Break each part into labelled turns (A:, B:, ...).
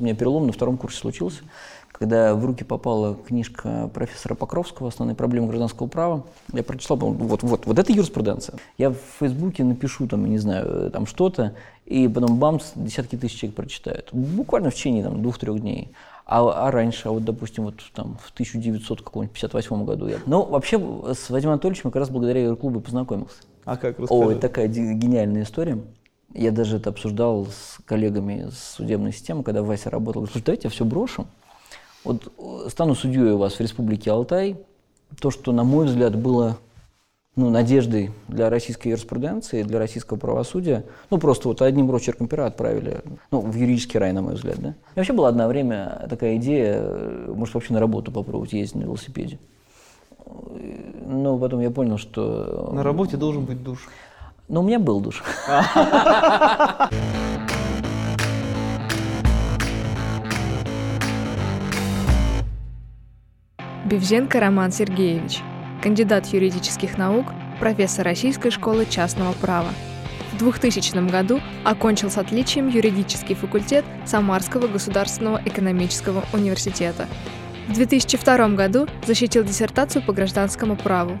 A: У меня перелом на втором курсе случился, когда в руки попала книжка профессора Покровского «Основные проблемы гражданского права». Я прочитал, вот, вот, вот это юриспруденция. Я в Фейсбуке напишу, там, не знаю, там что-то, и потом бамс, десятки тысяч человек прочитают. Буквально в течение там, двух-трех дней. А, а раньше, а вот, допустим, вот там в 1958 году я... Ну, вообще, с Вадимом Анатольевичем как раз благодаря Юрклубу познакомился.
B: А как, расскажи.
A: Ой, такая гениальная история. Я даже это обсуждал с коллегами с судебной системы, когда Вася работал. Слушай, давайте я все брошу. Вот э, стану судьей у вас в Республике Алтай. То, что, на мой взгляд, было ну, надеждой для российской юриспруденции, для российского правосудия, ну, просто вот одним росчерком пера отправили, ну, в юридический рай, на мой взгляд, да. И вообще была одна время такая идея, э, может, вообще на работу попробовать ездить на велосипеде. Но потом я понял, что...
B: На работе должен быть душ.
A: Ну, у меня был душ.
C: Бевзенко Роман Сергеевич, кандидат юридических наук, профессор Российской школы частного права. В 2000 году окончил с отличием юридический факультет Самарского государственного экономического университета. В 2002 году защитил диссертацию по гражданскому праву.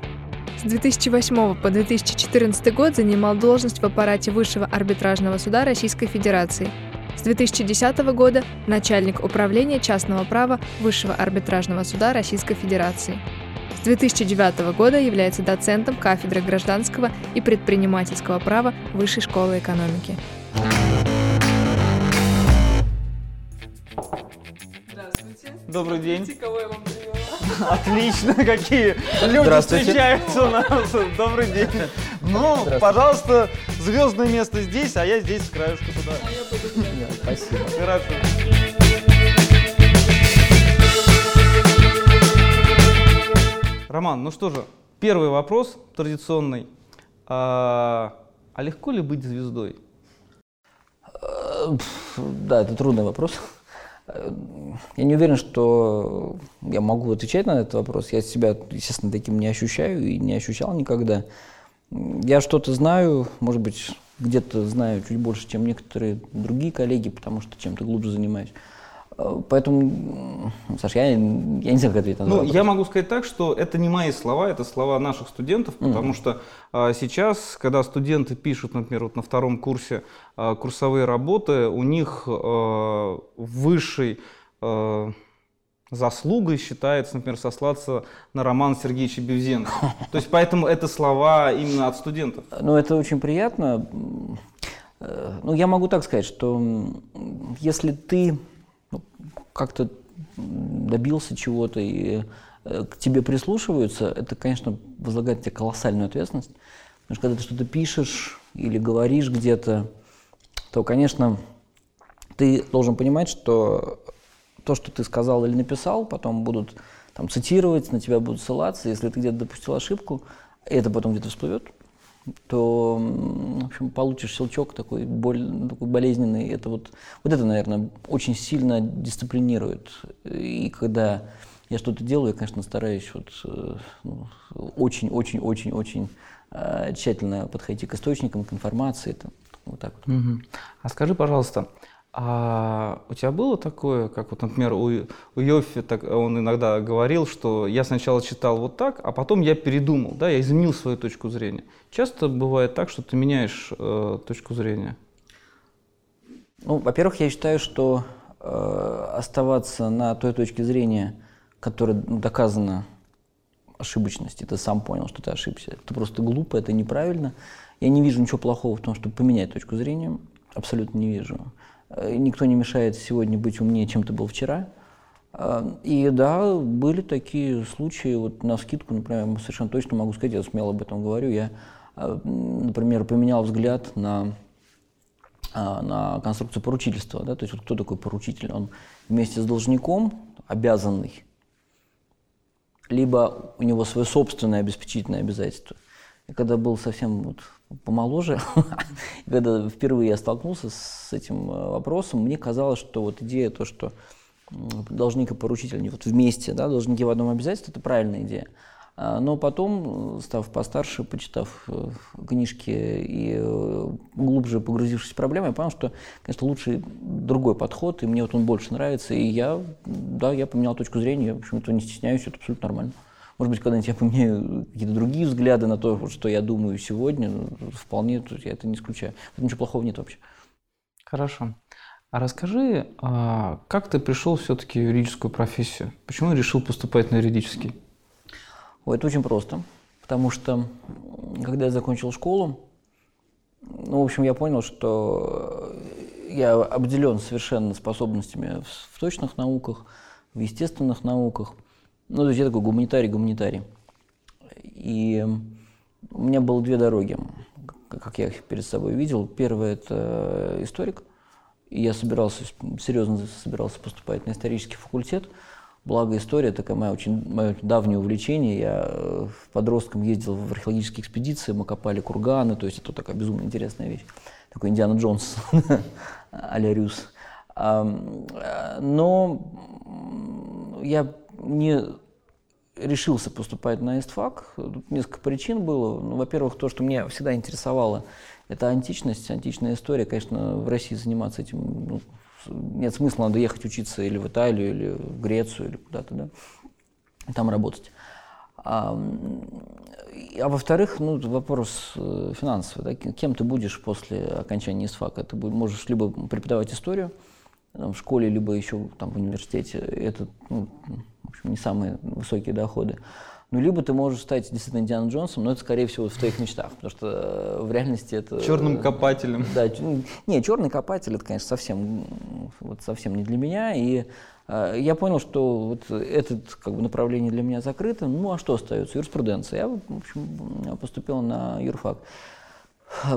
C: С 2008 по 2014 год занимал должность в аппарате Высшего арбитражного суда Российской Федерации. С 2010 года начальник управления частного права Высшего арбитражного суда Российской Федерации. С 2009 года является доцентом кафедры гражданского и предпринимательского права Высшей школы экономики.
D: Здравствуйте.
B: Добрый день.
D: Видите, кого я вам привела?
B: Отлично, какие люди встречаются у нас. Добрый день. Ну, пожалуйста, звездное место здесь, а я здесь с краешку туда.
A: Спасибо.
B: Хорошо. Роман, ну что же, первый вопрос традиционный. А, а легко ли быть звездой?
A: Э, Да, это трудный вопрос. Я не уверен, что я могу отвечать на этот вопрос. Я себя, естественно, таким не ощущаю и не ощущал никогда. Я что-то знаю, может быть, где-то знаю чуть больше, чем некоторые другие коллеги, потому что чем-то глубже занимаюсь. Поэтому, Саш, я, я не знаю, как ответить на
B: Ну,
A: вопрос.
B: я могу сказать так, что это не мои слова, это слова наших студентов, потому что а, сейчас, когда студенты пишут, например, вот на втором курсе а, курсовые работы, у них а, высшей а, заслугой считается, например, сослаться на Романа Сергеевича Бевзенко. То есть поэтому это слова именно от студентов.
A: Ну, это очень приятно. Э, Ну, я могу так сказать, что если ты как-то добился чего-то и э, к тебе прислушиваются, это, конечно, возлагает на тебя колоссальную ответственность. Потому что когда ты что-то пишешь или говоришь где-то, то, конечно, ты должен понимать, что то, что ты сказал или написал, потом будут там, цитировать, на тебя будут ссылаться. Если ты где-то допустил ошибку, это потом где-то всплывет, то, в общем, получишь щелчок такой, боль, такой болезненный. Это вот, вот это, наверное, очень сильно дисциплинирует. И когда я что-то делаю, я, конечно, стараюсь вот, э, ну, очень-очень-очень-очень э, тщательно подходить к источникам, к информации. Это, вот так вот.
B: Мгм. А скажи, пожалуйста, а у тебя было такое, как вот, например, у, у Йоффи, так, он иногда говорил, что я сначала читал вот так, а потом я передумал, да, я изменил свою точку зрения. Часто бывает так, что ты меняешь э, точку зрения.
A: Ну, во-первых, я считаю, что э, оставаться на той точке зрения, которая ну, доказана ошибочность, и ты сам понял, что ты ошибся, это просто глупо, это неправильно. Я не вижу ничего плохого в том, чтобы поменять точку зрения, абсолютно не вижу. Э, Никто не мешает сегодня быть умнее, чем ты был вчера. Э, И да, были такие случаи, вот на скидку, например, совершенно точно могу сказать, я смело об этом говорю, я, э, например, поменял взгляд на а, на конструкцию поручительства. Да? То есть вот кто такой поручитель? Он вместе с должником обязанный, либо у него свое собственное обеспечительное обязательство. И когда был совсем вот помоложе, когда впервые я столкнулся с этим э, вопросом, мне казалось, что вот идея то, что должник и поручитель, они вот вместе, да, должники в одном обязательстве, это правильная идея. А, Но потом, э, став постарше, почитав э, книжки и глубже погрузившись в проблемы, я понял, что, конечно, лучше другой подход, и мне вот он больше нравится. И я, да, я поменял точку зрения, я, в общем-то, не стесняюсь, это абсолютно нормально. Может быть, когда-нибудь я поменяю какие-то другие взгляды на то, что я думаю сегодня, ну, вполне, тут я это не исключаю. Этом ничего плохого нет вообще.
B: Хорошо. А расскажи, а, как ты пришел все-таки в юридическую профессию? Почему решил поступать на юридический?
A: Ой, это очень просто, потому что когда я закончил школу, ну, в общем, я понял, что я обделен совершенно способностями в точных науках, в естественных науках. Ну, то есть я такой гуманитарий-гуманитарий. И у меня было две дороги, как я их перед собой видел. Первая – это историк. И я собирался, серьезно собирался поступать на исторический факультет. Благо история такая моя очень, мое давнее увлечение. Я э, подростком ездил в археологические экспедиции, мы копали курганы, то есть это такая безумно интересная вещь. Такой Индиана Джонс а-ля Рюс. Э, Но я не решился поступать на ИСТФАК. Тут несколько причин было. Ну, во-первых, то, что меня всегда интересовало, это античность, античная история. Конечно, в России заниматься этим ну, нет смысла, надо ехать учиться или в Италию, или в Грецию, или куда-то, да, там работать. А, а во-вторых, ну, вопрос э, финансовый. Да? Кем ты будешь после окончания ИСФАКа? Ты можешь либо преподавать историю там, в школе, либо еще там, в университете. Это ну, в общем, не самые высокие доходы. Ну, либо ты можешь стать действительно Индианом Джонсом, но это, скорее всего, в твоих мечтах, потому что э, в реальности это...
B: Черным копателем.
A: Да, ну, не, черный копатель, это, конечно, совсем, вот, совсем не для меня. И э, я понял, что вот это как бы, направление для меня закрыто. Ну, а что остается? Юриспруденция. Я, в общем, поступил на юрфак.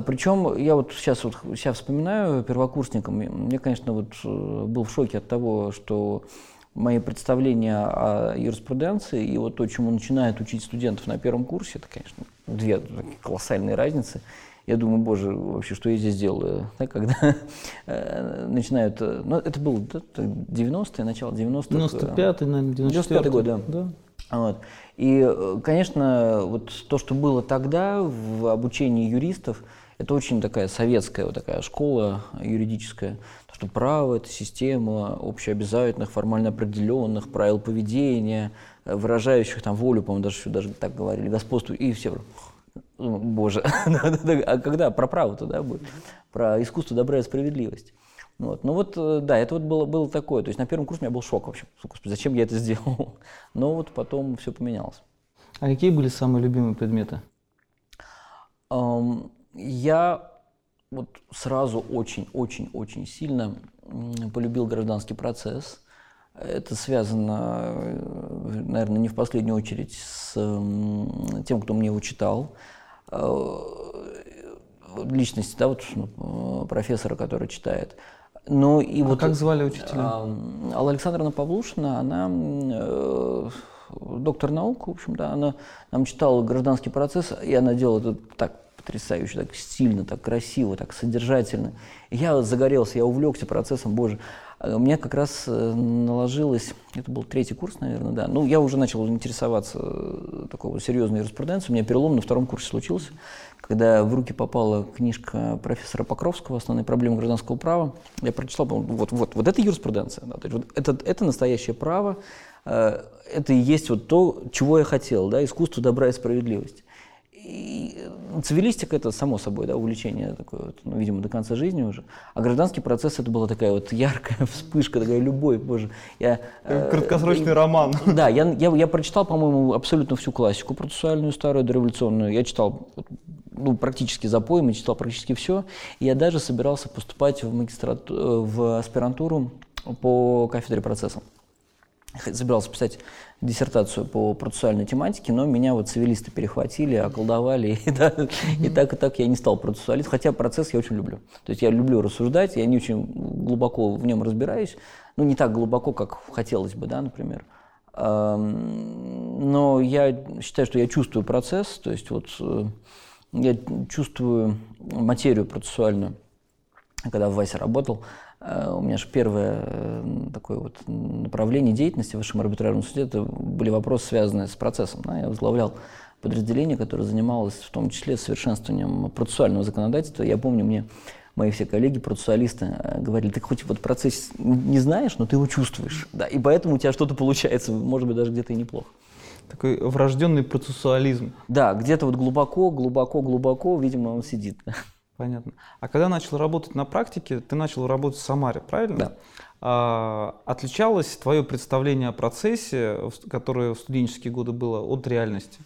A: Причем я вот сейчас вот сейчас вспоминаю первокурсником, мне, конечно, вот э, был в шоке от того, что мои представления о юриспруденции и вот то, чему начинают учить студентов на первом курсе, это, конечно, две колоссальные разницы. Я думаю, боже, вообще, что я здесь делаю, да, когда э, начинают, э, ну, это было да, 90-е, начало 90-х. э,
B: 95-й, наверное,
A: 95-й год, да.
B: да.
A: Вот. И, э, конечно, вот то, что было тогда в обучении юристов, это очень такая советская вот такая школа юридическая. То, что право – это система общеобязательных, формально определенных правил поведения, э, выражающих там волю, по-моему, даже, даже так говорили, господству, и все. Боже, а когда про право-то, да? Про искусство добра и справедливость. Вот. Ну вот, э, да, это вот было, было такое. То есть на первом курсе у меня был шок вообще. Господи, зачем я это сделал? Но вот потом все поменялось.
B: А какие были самые любимые предметы?
A: Ам, Я вот сразу очень-очень-очень сильно полюбил гражданский процесс. Это связано, э, наверное, не в последнюю очередь с тем, кто мне его читал. Э, Личности, да, вот ну, профессора, который читает. Но и
B: А
A: вот
B: как звали учителя?
A: Алла Александровна Павлушина, она э, доктор наук, в общем, да, она нам читала гражданский процесс, и она делала это так потрясающе, так стильно, так красиво, так содержательно. И я загорелся, я увлекся процессом, боже. А У меня как раз э, наложилось, это был третий курс, наверное, да, ну, я уже начал интересоваться э, такой серьезной юриспруденцией, у меня перелом на втором курсе случился, когда в руки попала книжка профессора Покровского «Основные проблемы гражданского права». Я прочитал, вот, вот, вот это юриспруденция. Да, то есть вот это, это настоящее право, э, это и есть вот то, чего я хотел, да, искусство добра и справедливости. И э, цивилистика это само собой, да, увлечение такое, вот, ну, видимо, до конца жизни уже. А гражданский процесс это была такая вот яркая вспышка, такая любовь, боже. Я, э,
B: Краткосрочный роман.
A: да, я, я, я прочитал, по-моему, абсолютно всю классику процессуальную, старую, дореволюционную. Я читал ну, практически за поем, я читал практически все. И я даже собирался поступать в, магистрат, э, в аспирантуру по кафедре процесса. Собирался писать диссертацию по процессуальной тематике, но меня вот цивилисты перехватили, околдовали, и, да, и так и так я не стал процессуалистом, хотя процесс я очень люблю. То есть я люблю рассуждать, я не очень глубоко в нем разбираюсь, ну не так глубоко, как хотелось бы, да, например. Но я считаю, что я чувствую процесс, то есть вот э, я чувствую материю процессуальную когда в ВАСе работал, у меня же первое э, такое вот направление деятельности в Высшем арбитражном суде, это были вопросы, связанные с процессом. Да? Я возглавлял подразделение, которое занималось в том числе совершенствованием процессуального законодательства. Я помню, мне мои все коллеги, процессуалисты, э, говорили, ты хоть вот процесс не знаешь, но ты его чувствуешь. Да, и поэтому у тебя что-то получается, может быть, даже где-то и неплохо.
B: Такой врожденный процессуализм.
A: Да, где-то вот глубоко, глубоко, глубоко, видимо, он сидит.
B: Понятно. А когда начал работать на практике, ты начал работать в Самаре, правильно?
A: Да.
B: А, отличалось твое представление о процессе, которое в студенческие годы было, от реальности?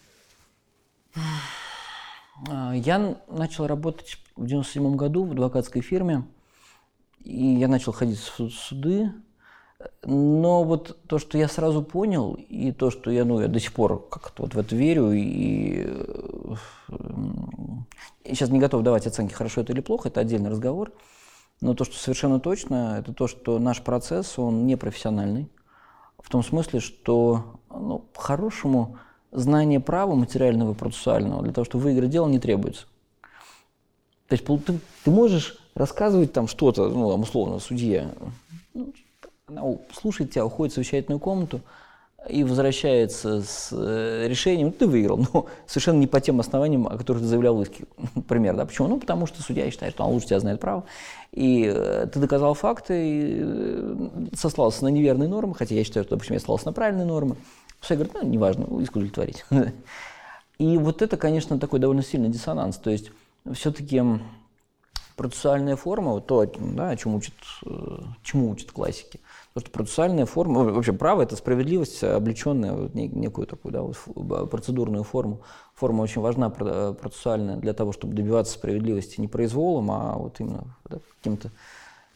A: А, Я начал работать в 97 году в адвокатской фирме, и я начал ходить в су- суды. Но вот то, что я сразу понял, и то, что я, ну, я до сих пор как-то вот в это верю, и, э, и сейчас не готов давать оценки, хорошо это или плохо, это отдельный разговор. Но то, что совершенно точно, это то, что наш процесс, он непрофессиональный. В том смысле, что ну, по-хорошему знание права материального и процессуального для того, чтобы выиграть дело, не требуется. То есть ты, ты можешь рассказывать там что-то, ну, условно, судья, ну, она слушает тебя, уходит в совещательную комнату и возвращается с э, решением, ты выиграл, но совершенно не по тем основаниям, о которых ты заявлял в иске. Например, да, почему? Ну, потому что судья считает, что он лучше тебя знает право, и э, ты доказал факты, и э, сослался на неверные нормы, хотя я считаю, что, допустим, я сослался на правильные нормы. Судья говорит, ну, неважно, иск удовлетворить. И вот это, конечно, такой довольно сильный диссонанс. То есть все-таки процессуальная форма, вот то, да, о чем учат, чему учат классики, то, что процессуальная форма, ну, вообще право – это справедливость, облеченная в не- некую такую да, вот процедурную форму. Форма очень важна про- процессуальная для того, чтобы добиваться справедливости не произволом, а вот именно да, каким-то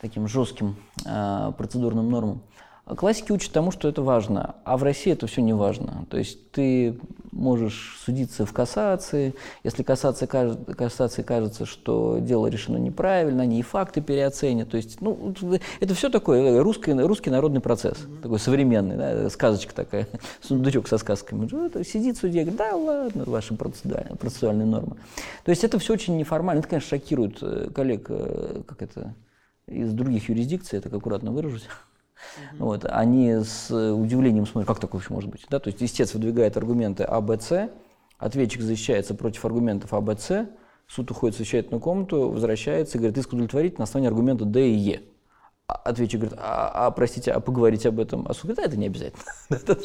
A: таким жестким э, процедурным нормам. А Классики учат тому, что это важно, а в России это все не важно. То есть ты можешь судиться в кассации, если кассация, кажет- кассации кажется, что дело решено неправильно, они и факты переоценят. То есть, ну, это все такое русский, русский народный процесс, такой современный, да, сказочка такая, сундучок со сказками. Ну, Сидит судья, говорит, да ладно, ваши процессуальные, процессуальные нормы. То есть это все очень неформально. Это, конечно, шокирует э, коллег, э, как это, из других юрисдикций, я так аккуратно выражусь. Вот, они с удивлением смотрят, как такое вообще может быть. Да? То есть истец выдвигает аргументы А, Б, С, ответчик защищается против аргументов А, Б, С, суд уходит в совещательную комнату, возвращается и говорит, иск удовлетворить на основании аргумента Д и Е. А Ответчик говорит, а, а, простите, а поговорить об этом? А суд говорит, да, это не обязательно.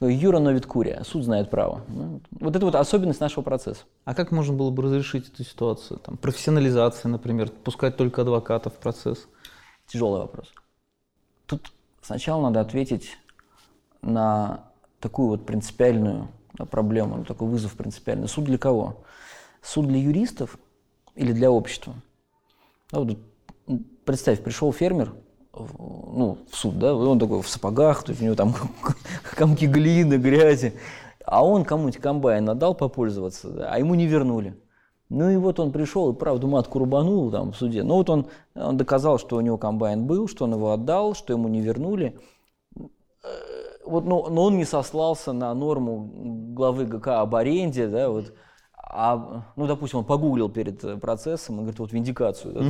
A: Ну, Юра новит курия, суд знает право. Ну, Вот это вот особенность нашего процесса.
B: А как можно было бы разрешить эту ситуацию? Там, профессионализация, например, пускать только адвокатов в процесс.
A: Тяжелый вопрос. Сначала надо ответить на такую вот принципиальную проблему, на такой вызов принципиальный. Суд для кого? Суд для юристов или для общества? Да, вот, представь, пришел фермер ну, в суд, да, он такой в сапогах, то есть у него там комки глины, грязи, а он кому-нибудь комбайн отдал попользоваться, а ему не вернули. Ну и вот он пришел и правду матку рубанул там в суде. Ну вот он, он доказал, что у него комбайн был, что он его отдал, что ему не вернули. Э, Вот, но, но он не сослался на норму главы ГК об аренде, да, вот. А, ну, допустим, он погуглил перед процессом и говорит, вот виндикацию. да,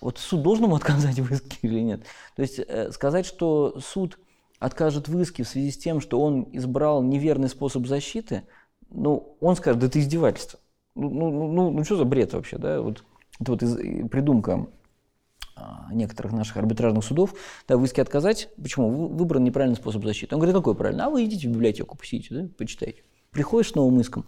A: вот суд должен ему отказать в иске или нет? То есть э, сказать, что суд откажет в иске в связи с тем, что он избрал неверный способ защиты, ну, он скажет, да это издевательство. Ну, ну, ну, ну, ну, что за бред вообще, да? Вот, это вот из- придумка а, некоторых наших арбитражных судов, да, в иске отказать. Почему? Вы- Выбран неправильный способ защиты. Он говорит, какой правильный? А вы идите в библиотеку, посидите, да, почитайте. Приходишь с новым иском,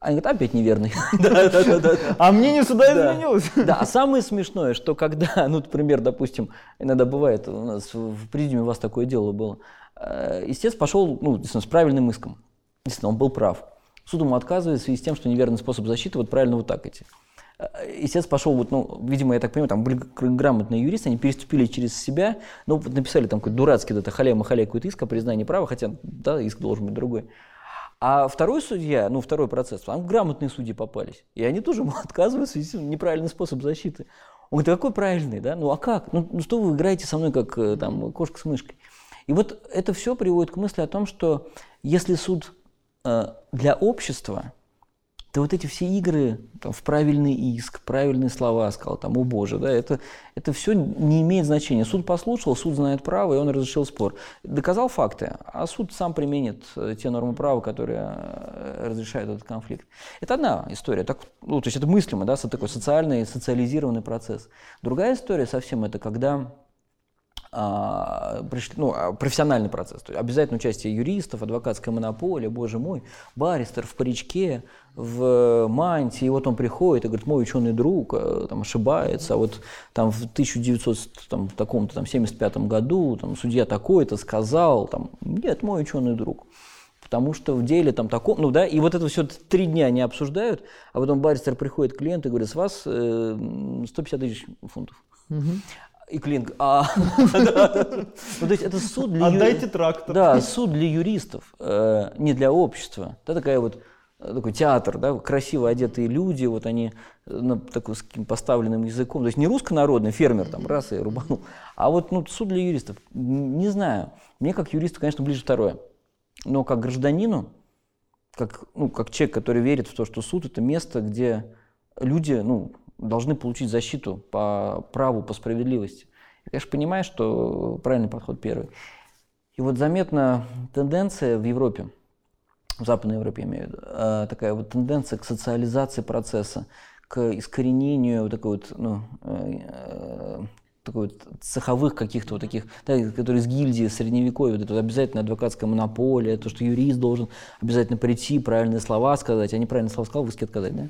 A: а они говорят, опять неверный.
B: А мнение суда
A: Да.
B: изменилось.
A: Да, а самое смешное, что когда, ну, например, допустим, иногда бывает, у нас в президиуме у вас такое дело было, э, истец пошел, ну, с правильным иском. Действительно, он был прав. Суд ему отказывает в связи с тем, что неверный способ защиты, вот правильно вот так идти. Э, Истец пошел, вот, ну, видимо, я так понимаю, там были гр- грамотные юристы, они переступили через себя, ну, вот написали там какой-то дурацкий, вот это халя-махаля какой-то иск о признании права, хотя, да, иск должен быть другой. А второй судья, ну, второй процесс, там грамотные судьи попались. И они тоже ему отказывают в связи с неправильный способ защиты. Он говорит, «А какой правильный, да? Ну, а как? Ну, ну, что вы играете со мной, как э, там кошка с мышкой? И вот это все приводит к мысли о том, что если суд для общества, ты вот эти все игры там, в правильный иск, правильные слова сказал, там, о боже, да, это, это все не имеет значения. Суд послушал, суд знает право, и он разрешил спор. Доказал факты, а суд сам применит э, те нормы права, которые э, разрешают этот конфликт. Это одна история, так, ну, то есть это мыслимо, да, такой социальный, социализированный процесс. Другая история совсем это когда пришли, ну, а, профессиональный процесс. То есть обязательно участие юристов, адвокатская монополия, боже мой, баристер в паричке, в мантии, и вот он приходит и говорит, мой ученый друг э, там, ошибается, а вот там в 1900, там, таком-то, там, 75 году там, судья такой-то сказал, там, нет, мой ученый друг. Потому что в деле там таком, ну да, и вот это все три дня не обсуждают, а потом баристер приходит к клиенту и говорит, с вас э, 150 тысяч фунтов. И клиент, а, ну, то есть это суд для
B: Отдайте трактор.
A: Да, суд для юристов, э, не для общества. Да, такая вот э, такой театр, да, красиво одетые люди, вот они э, на такой с таким поставленным языком, то есть не руссконародный фермер там раз и рубанул, а вот ну, суд для юристов. Не знаю, мне как юристу, конечно, ближе второе, но как гражданину, как, ну, как человек, который верит в то, что суд это место, где люди ну, должны получить защиту по праву, по справедливости. Я, конечно, понимаю, что правильный подход первый. И вот заметна тенденция в Европе, в Западной Европе я имею в виду, э, такая вот тенденция к социализации процесса, к искоренению вот такой вот, ну, э, э, такой вот цеховых каких-то вот таких, да, которые из гильдии средневековья, вот это вот обязательно адвокатская монополия, то, что юрист должен обязательно прийти, правильные слова сказать, а неправильные слова сказал, в иске отказать, да?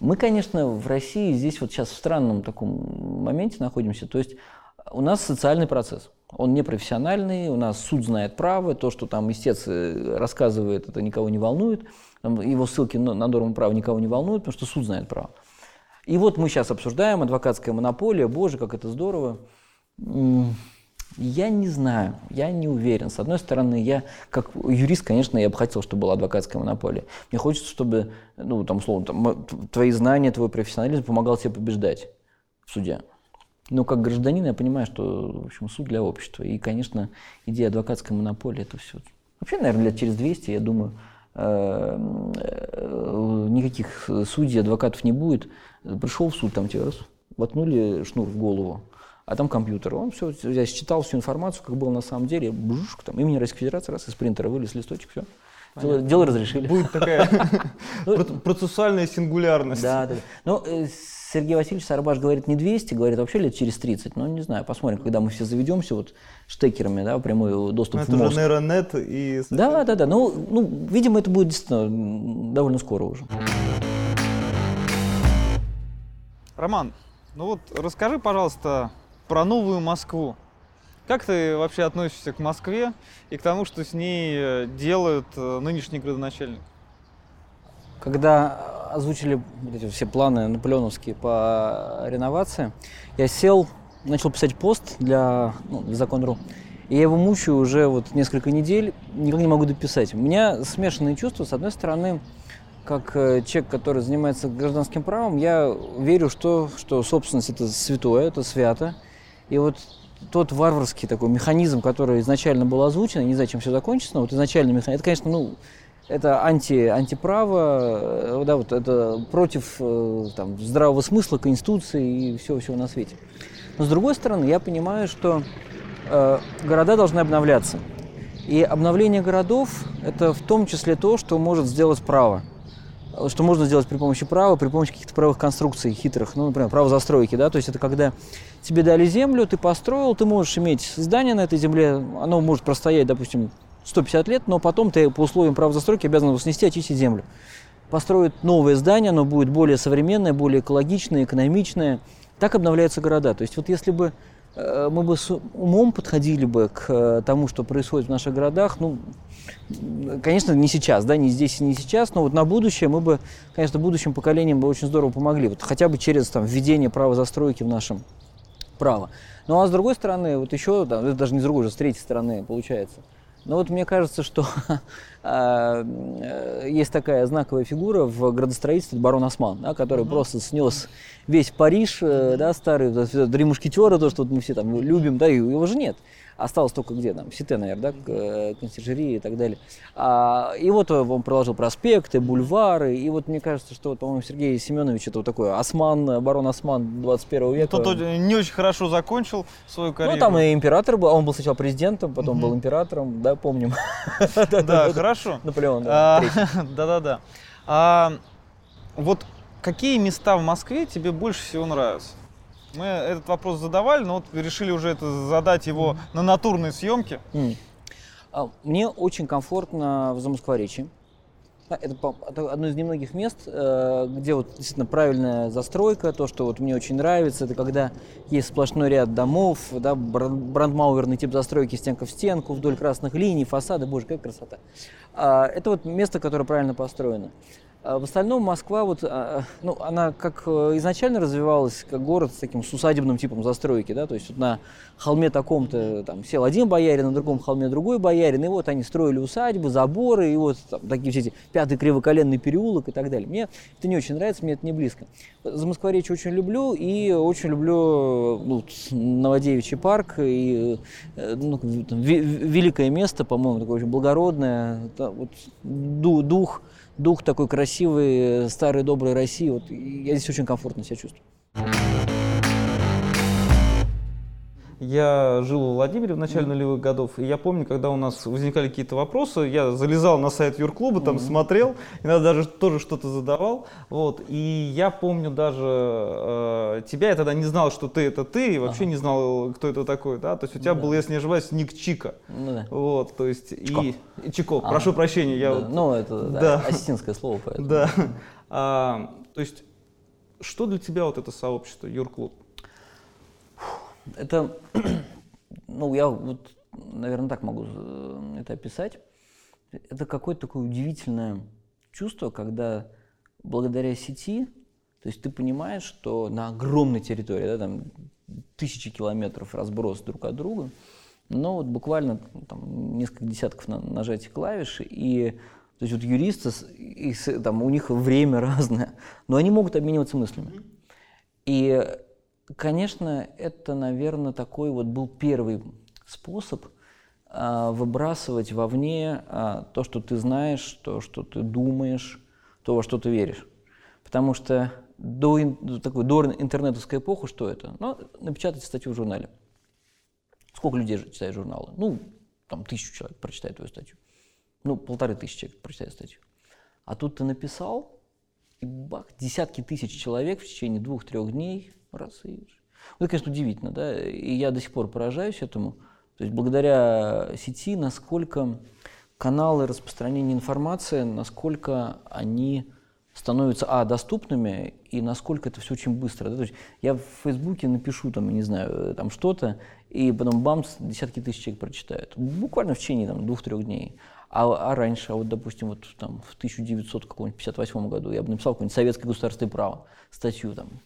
A: Мы, конечно, в России здесь вот сейчас в странном таком моменте находимся. То есть у нас социальный процесс. Он не профессиональный, у нас суд знает право, то, что там истец э, рассказывает, это никого не волнует. Его ссылки на норму права никого не волнуют, потому что суд знает право. И вот мы сейчас обсуждаем адвокатская монополия, боже, как это здорово. Я не знаю, я не уверен. С одной стороны, я как юрист, конечно, я бы хотел, чтобы была адвокатская монополия. Мне хочется, чтобы, ну, там, условно, там, твои знания, твой профессионализм помогал тебе побеждать в суде. Но как гражданин я понимаю, что в общем, суд для общества. И, конечно, идея адвокатской монополии это все. Вообще, наверное, лет через 200, я думаю, э, э, никаких судей, адвокатов не будет. Пришел в суд, там тебе раз, воткнули шнур в голову, а там компьютер. Он все, я считал всю информацию, как было на самом деле, бжуш, там имени Российской Федерации, раз из принтера вылез листочек, все. Дело, дело разрешили.
B: Будет такая проц- процессуальная сингулярность.
A: Да, да. Ну, э, Сергей Васильевич Сарбаш говорит не 200, говорит вообще лет через 30. Ну, не знаю, посмотрим, когда мы все заведемся вот штекерами, да, прямой доступ
B: Ну,
A: в
B: Это
A: мозг.
B: уже нейронет и...
A: Да, да, да. Ну, ну, видимо, это будет действительно довольно скоро уже.
B: Роман, ну вот расскажи, пожалуйста, про новую Москву. Как ты вообще относишься к Москве и к тому, что с ней э, делают э, нынешний градоначальник?
A: Когда озвучили эти все планы наполеоновские по реновации, я сел, начал писать пост для, ну, для Закон.ру. И я его мучаю уже вот несколько недель, никак не могу дописать. У меня смешанные чувства. С одной стороны, как э, человек, который занимается гражданским правом, я верю, что, что собственность это святое, это свято. И вот тот варварский такой механизм, который изначально был озвучен, я не знаю, чем все закончится, но вот изначальный механизм, это, конечно, ну, это анти, антиправо, э, да, вот это против э, там, здравого смысла, конституции и всего-всего на свете. Но с другой стороны, я понимаю, что э, города должны обновляться. И обновление городов – это в том числе то, что может сделать право. Что можно сделать при помощи права, при помощи каких-то правовых конструкций хитрых, ну, например, право застройки, да, то есть это когда тебе дали землю, ты построил, ты можешь иметь здание на этой земле, оно может простоять, допустим, 150 лет, но потом ты по условиям права застройки обязан его снести, очистить землю. Построят новое здание, оно будет более современное, более экологичное, экономичное. Так обновляются города. То есть вот если бы мы бы с умом подходили бы к э, тому, что происходит в наших городах, ну, конечно, не сейчас, да, не здесь и не сейчас, но вот на будущее мы бы, конечно, будущим поколениям бы очень здорово помогли. Вот хотя бы через там, введение права застройки в нашем право. Ну а с другой стороны, вот еще, это даже не с другой, уже с третьей стороны получается. Но вот мне кажется, что а, э, есть такая знаковая фигура в градостроительстве, барон Осман, да, который просто снес весь Париж, э, да, старый, «Три мушкетера», то, что вот мы все там любим, да, и его же нет. Осталось только где там, Сите, наверное, да, э, консьержерии и так далее. А, и вот он проложил проспекты, бульвары, и вот мне кажется, что, по-моему, Сергей Семенович это вот такой осман, барон осман 21 века.
B: Тот не очень хорошо закончил свою карьеру.
A: Ну, там и император был, а он был сначала президентом, потом был императором, да, помним.
B: Да, хорошо.
A: Наполеон, да,
B: А. Да-да-да. А вот какие места в Москве тебе больше всего нравятся? Мы этот вопрос задавали, но вот решили уже это задать его на натурной съемке.
A: А, Мне очень комфортно в Замоскворечье. Да, Это, одно из немногих мест, э, где вот действительно правильная застройка, то, что вот мне очень нравится, это когда есть сплошной ряд домов, да, бра- брандмауэрный тип застройки стенка в стенку, вдоль красных линий, фасады, боже, какая красота. А, Это вот место, которое правильно построено. А В остальном Москва, вот, а, ну, она как э, изначально развивалась, как город с таким с усадебным типом застройки, да, то есть вот на холме таком-то там сел один боярин, на другом холме другой боярин, и вот они строили усадьбы, заборы, и вот там такие все эти пятый кривоколенный переулок и так далее. Мне это не очень нравится, мне это не близко. За Москворечье очень люблю, и очень люблю ну, Новодевичий парк, и э, ну, там, ве- великое место, по-моему, такое очень благородное, да, вот, ду- дух, дух такой красивый, старой доброй России, вот, я здесь очень комфортно себя чувствую.
B: Я жил в Владимире в начале нулевых годов, и я помню, когда у нас возникали какие-то вопросы, я залезал на сайт юрклуба, там смотрел, иногда даже тоже что-то задавал, вот, и я помню даже э, тебя, я тогда не знал, что ты это ты, и вообще не знал, кто это такой, да, то есть у тебя был, если не ошибаюсь, ник Чика,
A: Ну да.
B: вот, то есть,
A: Чико.
B: и, Чико,
A: Ага.
B: прошу прощения, я
A: Да,
B: вот-
A: Ну, это да,
B: да.
A: осетинское слово, поэтому.
B: да, А, то есть, что для тебя вот это сообщество, юрклуб?
A: Это, ну, я вот, наверное, так могу э, это описать. Это какое-то такое удивительное чувство, когда благодаря сети, то есть ты понимаешь, что на огромной территории, да, там тысячи километров разброс друг от друга, но вот буквально там, несколько десятков на, нажатий клавиши, и то есть вот юристы, с- и с- там, у них время разное, но они могут обмениваться мыслями. И, конечно, это, наверное, такой вот был первый способ а, выбрасывать вовне а, то, что ты знаешь, то, что ты думаешь, то, во что ты веришь. Потому что до, такой, до интернетовской эпохи что это? Ну, напечатать статью в журнале. Сколько людей читает журналы? Ну, там тысячу человек прочитает твою статью. Ну, полторы тысячи человек прочитает статью. А тут ты написал, и бах, десятки тысяч человек в течение двух-трех дней раз. Ну, это, конечно, удивительно, да, и я до сих пор поражаюсь этому. То есть благодаря сети, насколько каналы распространения информации, насколько они становятся, а, доступными, и насколько это все очень быстро. да. То есть я в Фейсбуке напишу, там, не знаю, там что-то, и потом бамс, десятки тысяч человек прочитают. Буквально в течение там, двух-трех дней. А, а раньше, а вот, допустим, вот там в 1958 году я бы написал какое-нибудь советское государство и право, статью там,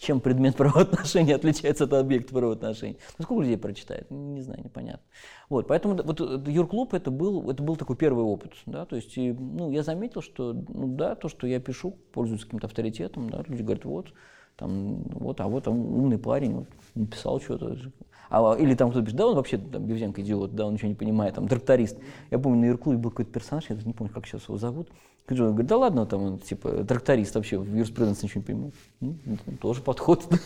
A: чем предмет правоотношений отличается от объекта правоотношений. Ну, сколько людей прочитает? Не знаю, непонятно. Вот, поэтому вот юрклуб это был, это был такой первый опыт, да, то есть, и, ну, я заметил, что, ну, да, то, что я пишу, пользуется каким-то авторитетом, да, люди говорят, вот, там, вот, а вот там умный парень, вот, написал что-то. А, или там кто-то пишет, да, он вообще там, Бевзенко идиот, да, он ничего не понимает, там, тракторист. Я помню, на Юрклубе был какой-то персонаж, я даже не помню, как сейчас его зовут. Он говорит, да ладно, там, он, типа, тракторист вообще в юриспруденции ничего не понимает. Ну, ну, тоже подход.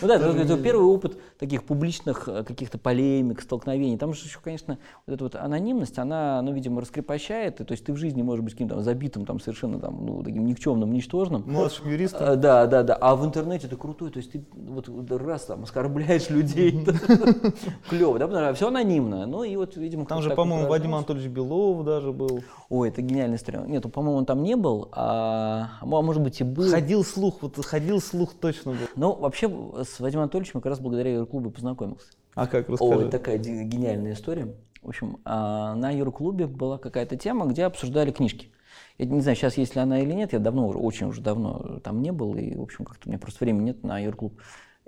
A: Ну да, это первый опыт таких публичных э, каких-то полемик, столкновений. Там же еще, конечно, вот эта вот анонимность, она, ну, видимо, раскрепощает. То есть ты в жизни можешь быть каким-то забитым, там, совершенно там, ну, таким никчемным, ничтожным.
B: Младшим юристом?
A: А, Да, да, да. А в интернете это крутой, то есть ты вот раз там оскорбляешь людей, клево, да, потому что все анонимно. Ну и вот, видимо,
B: Там же, по-моему, Вадим. Анатольевич Белов даже был.
A: Ой, это гениальная история. Нет, ну, по-моему, он там не был, а, а может быть и был.
B: Ходил слух, вот ходил слух точно был.
A: Ну, вообще, с Вадимом Анатольевичем как раз благодаря Юрклубу познакомился.
B: А как, расскажи.
A: Ой, такая гениальная история. В общем, а, на Юрклубе была какая-то тема, где обсуждали книжки. Я не знаю, сейчас есть ли она или нет, я давно, очень уже давно там не был, и, в общем, как-то у меня просто времени нет на Юрклуб.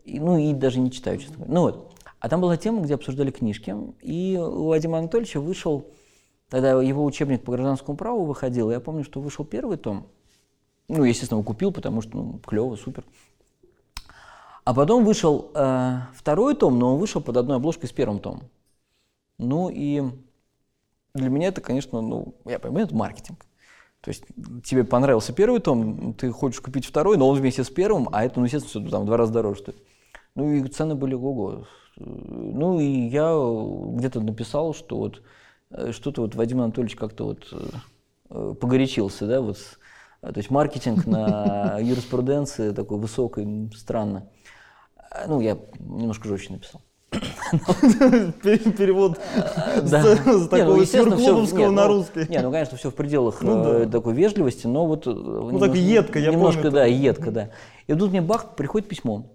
A: И, ну, и даже не читаю, честно говоря. Ну вот. А там была тема, где обсуждали книжки, и у Вадима Анатольевича вышел, тогда его учебник по гражданскому праву выходил, я помню, что вышел первый том, ну, естественно, его купил, потому что, ну, клево, супер. А потом вышел э, второй том, но он вышел под одной обложкой с первым томом. Ну и для меня это, конечно, ну, я понимаю, это маркетинг. То есть тебе понравился первый том, ты хочешь купить второй, но он вместе с первым, а это, ну, естественно, всё там в два раза дороже стоит. Ну и цены были ого. Ну и я где-то написал, что вот э, что-то вот Вадим Анатольевич как-то вот э, э, погорячился, да, вот. То есть маркетинг на юриспруденции такой высокий, странно. Э, Ну, я немножко жестче написал.
B: Пер- Перевод с
A: ну,
B: такого сюрклубовского на
A: ну,
B: русский.
A: Не, ну, конечно, все в пределах
B: Ну
A: такой вежливости, но вот... Ну,
B: так едко, я
A: Немножко, да, едко, да. И тут мне бах, приходит письмо.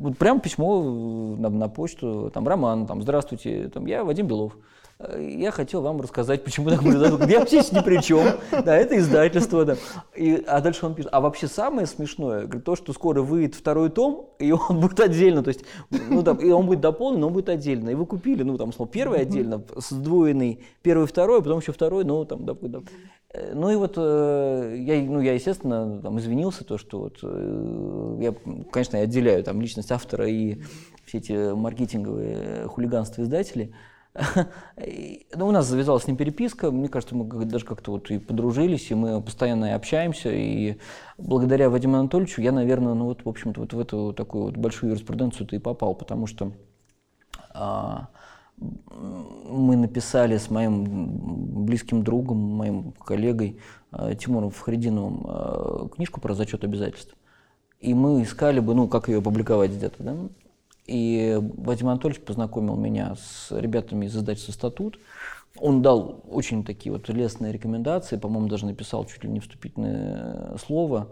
A: Вот прям письмо э, на, на почту, там, Роман, там, здравствуйте, там, я Вадим Белов. Э, Я хотел вам рассказать, почему так произошло. Я вообще ни при чем. Да, это издательство, да. И, а дальше он пишет, а вообще самое смешное, то, что скоро выйдет второй том, и он будет отдельно, то есть, ну, там, и он будет дополнен, но он будет отдельно. И вы купили, ну, там, словно, первый отдельно, сдвоенный, первый, второй, а потом еще второй, ну, там, да, да. Э, Ну и вот э, я, ну, я, естественно, там, извинился, то, что вот, э, я, конечно, я отделяю там личность автора и все эти маркетинговые хулиганства издателей. И, Ну, у нас завязалась с ним переписка, мне кажется, мы даже как-то вот и подружились, и мы постоянно общаемся, и благодаря Вадиму Анатольевичу я, наверное, ну вот, в общем-то, вот в эту такую вот большую юриспруденцию-то и попал, потому что а, мы написали с моим близким другом, моим коллегой а, Тимуром Фахридиновым а, книжку про зачет обязательств. И мы искали бы, ну, как ее опубликовать где-то, да? И Вадим Анатольевич познакомил меня с ребятами из издательства «Статут». Он дал очень такие вот лестные рекомендации, по-моему, даже написал чуть ли не вступительное слово.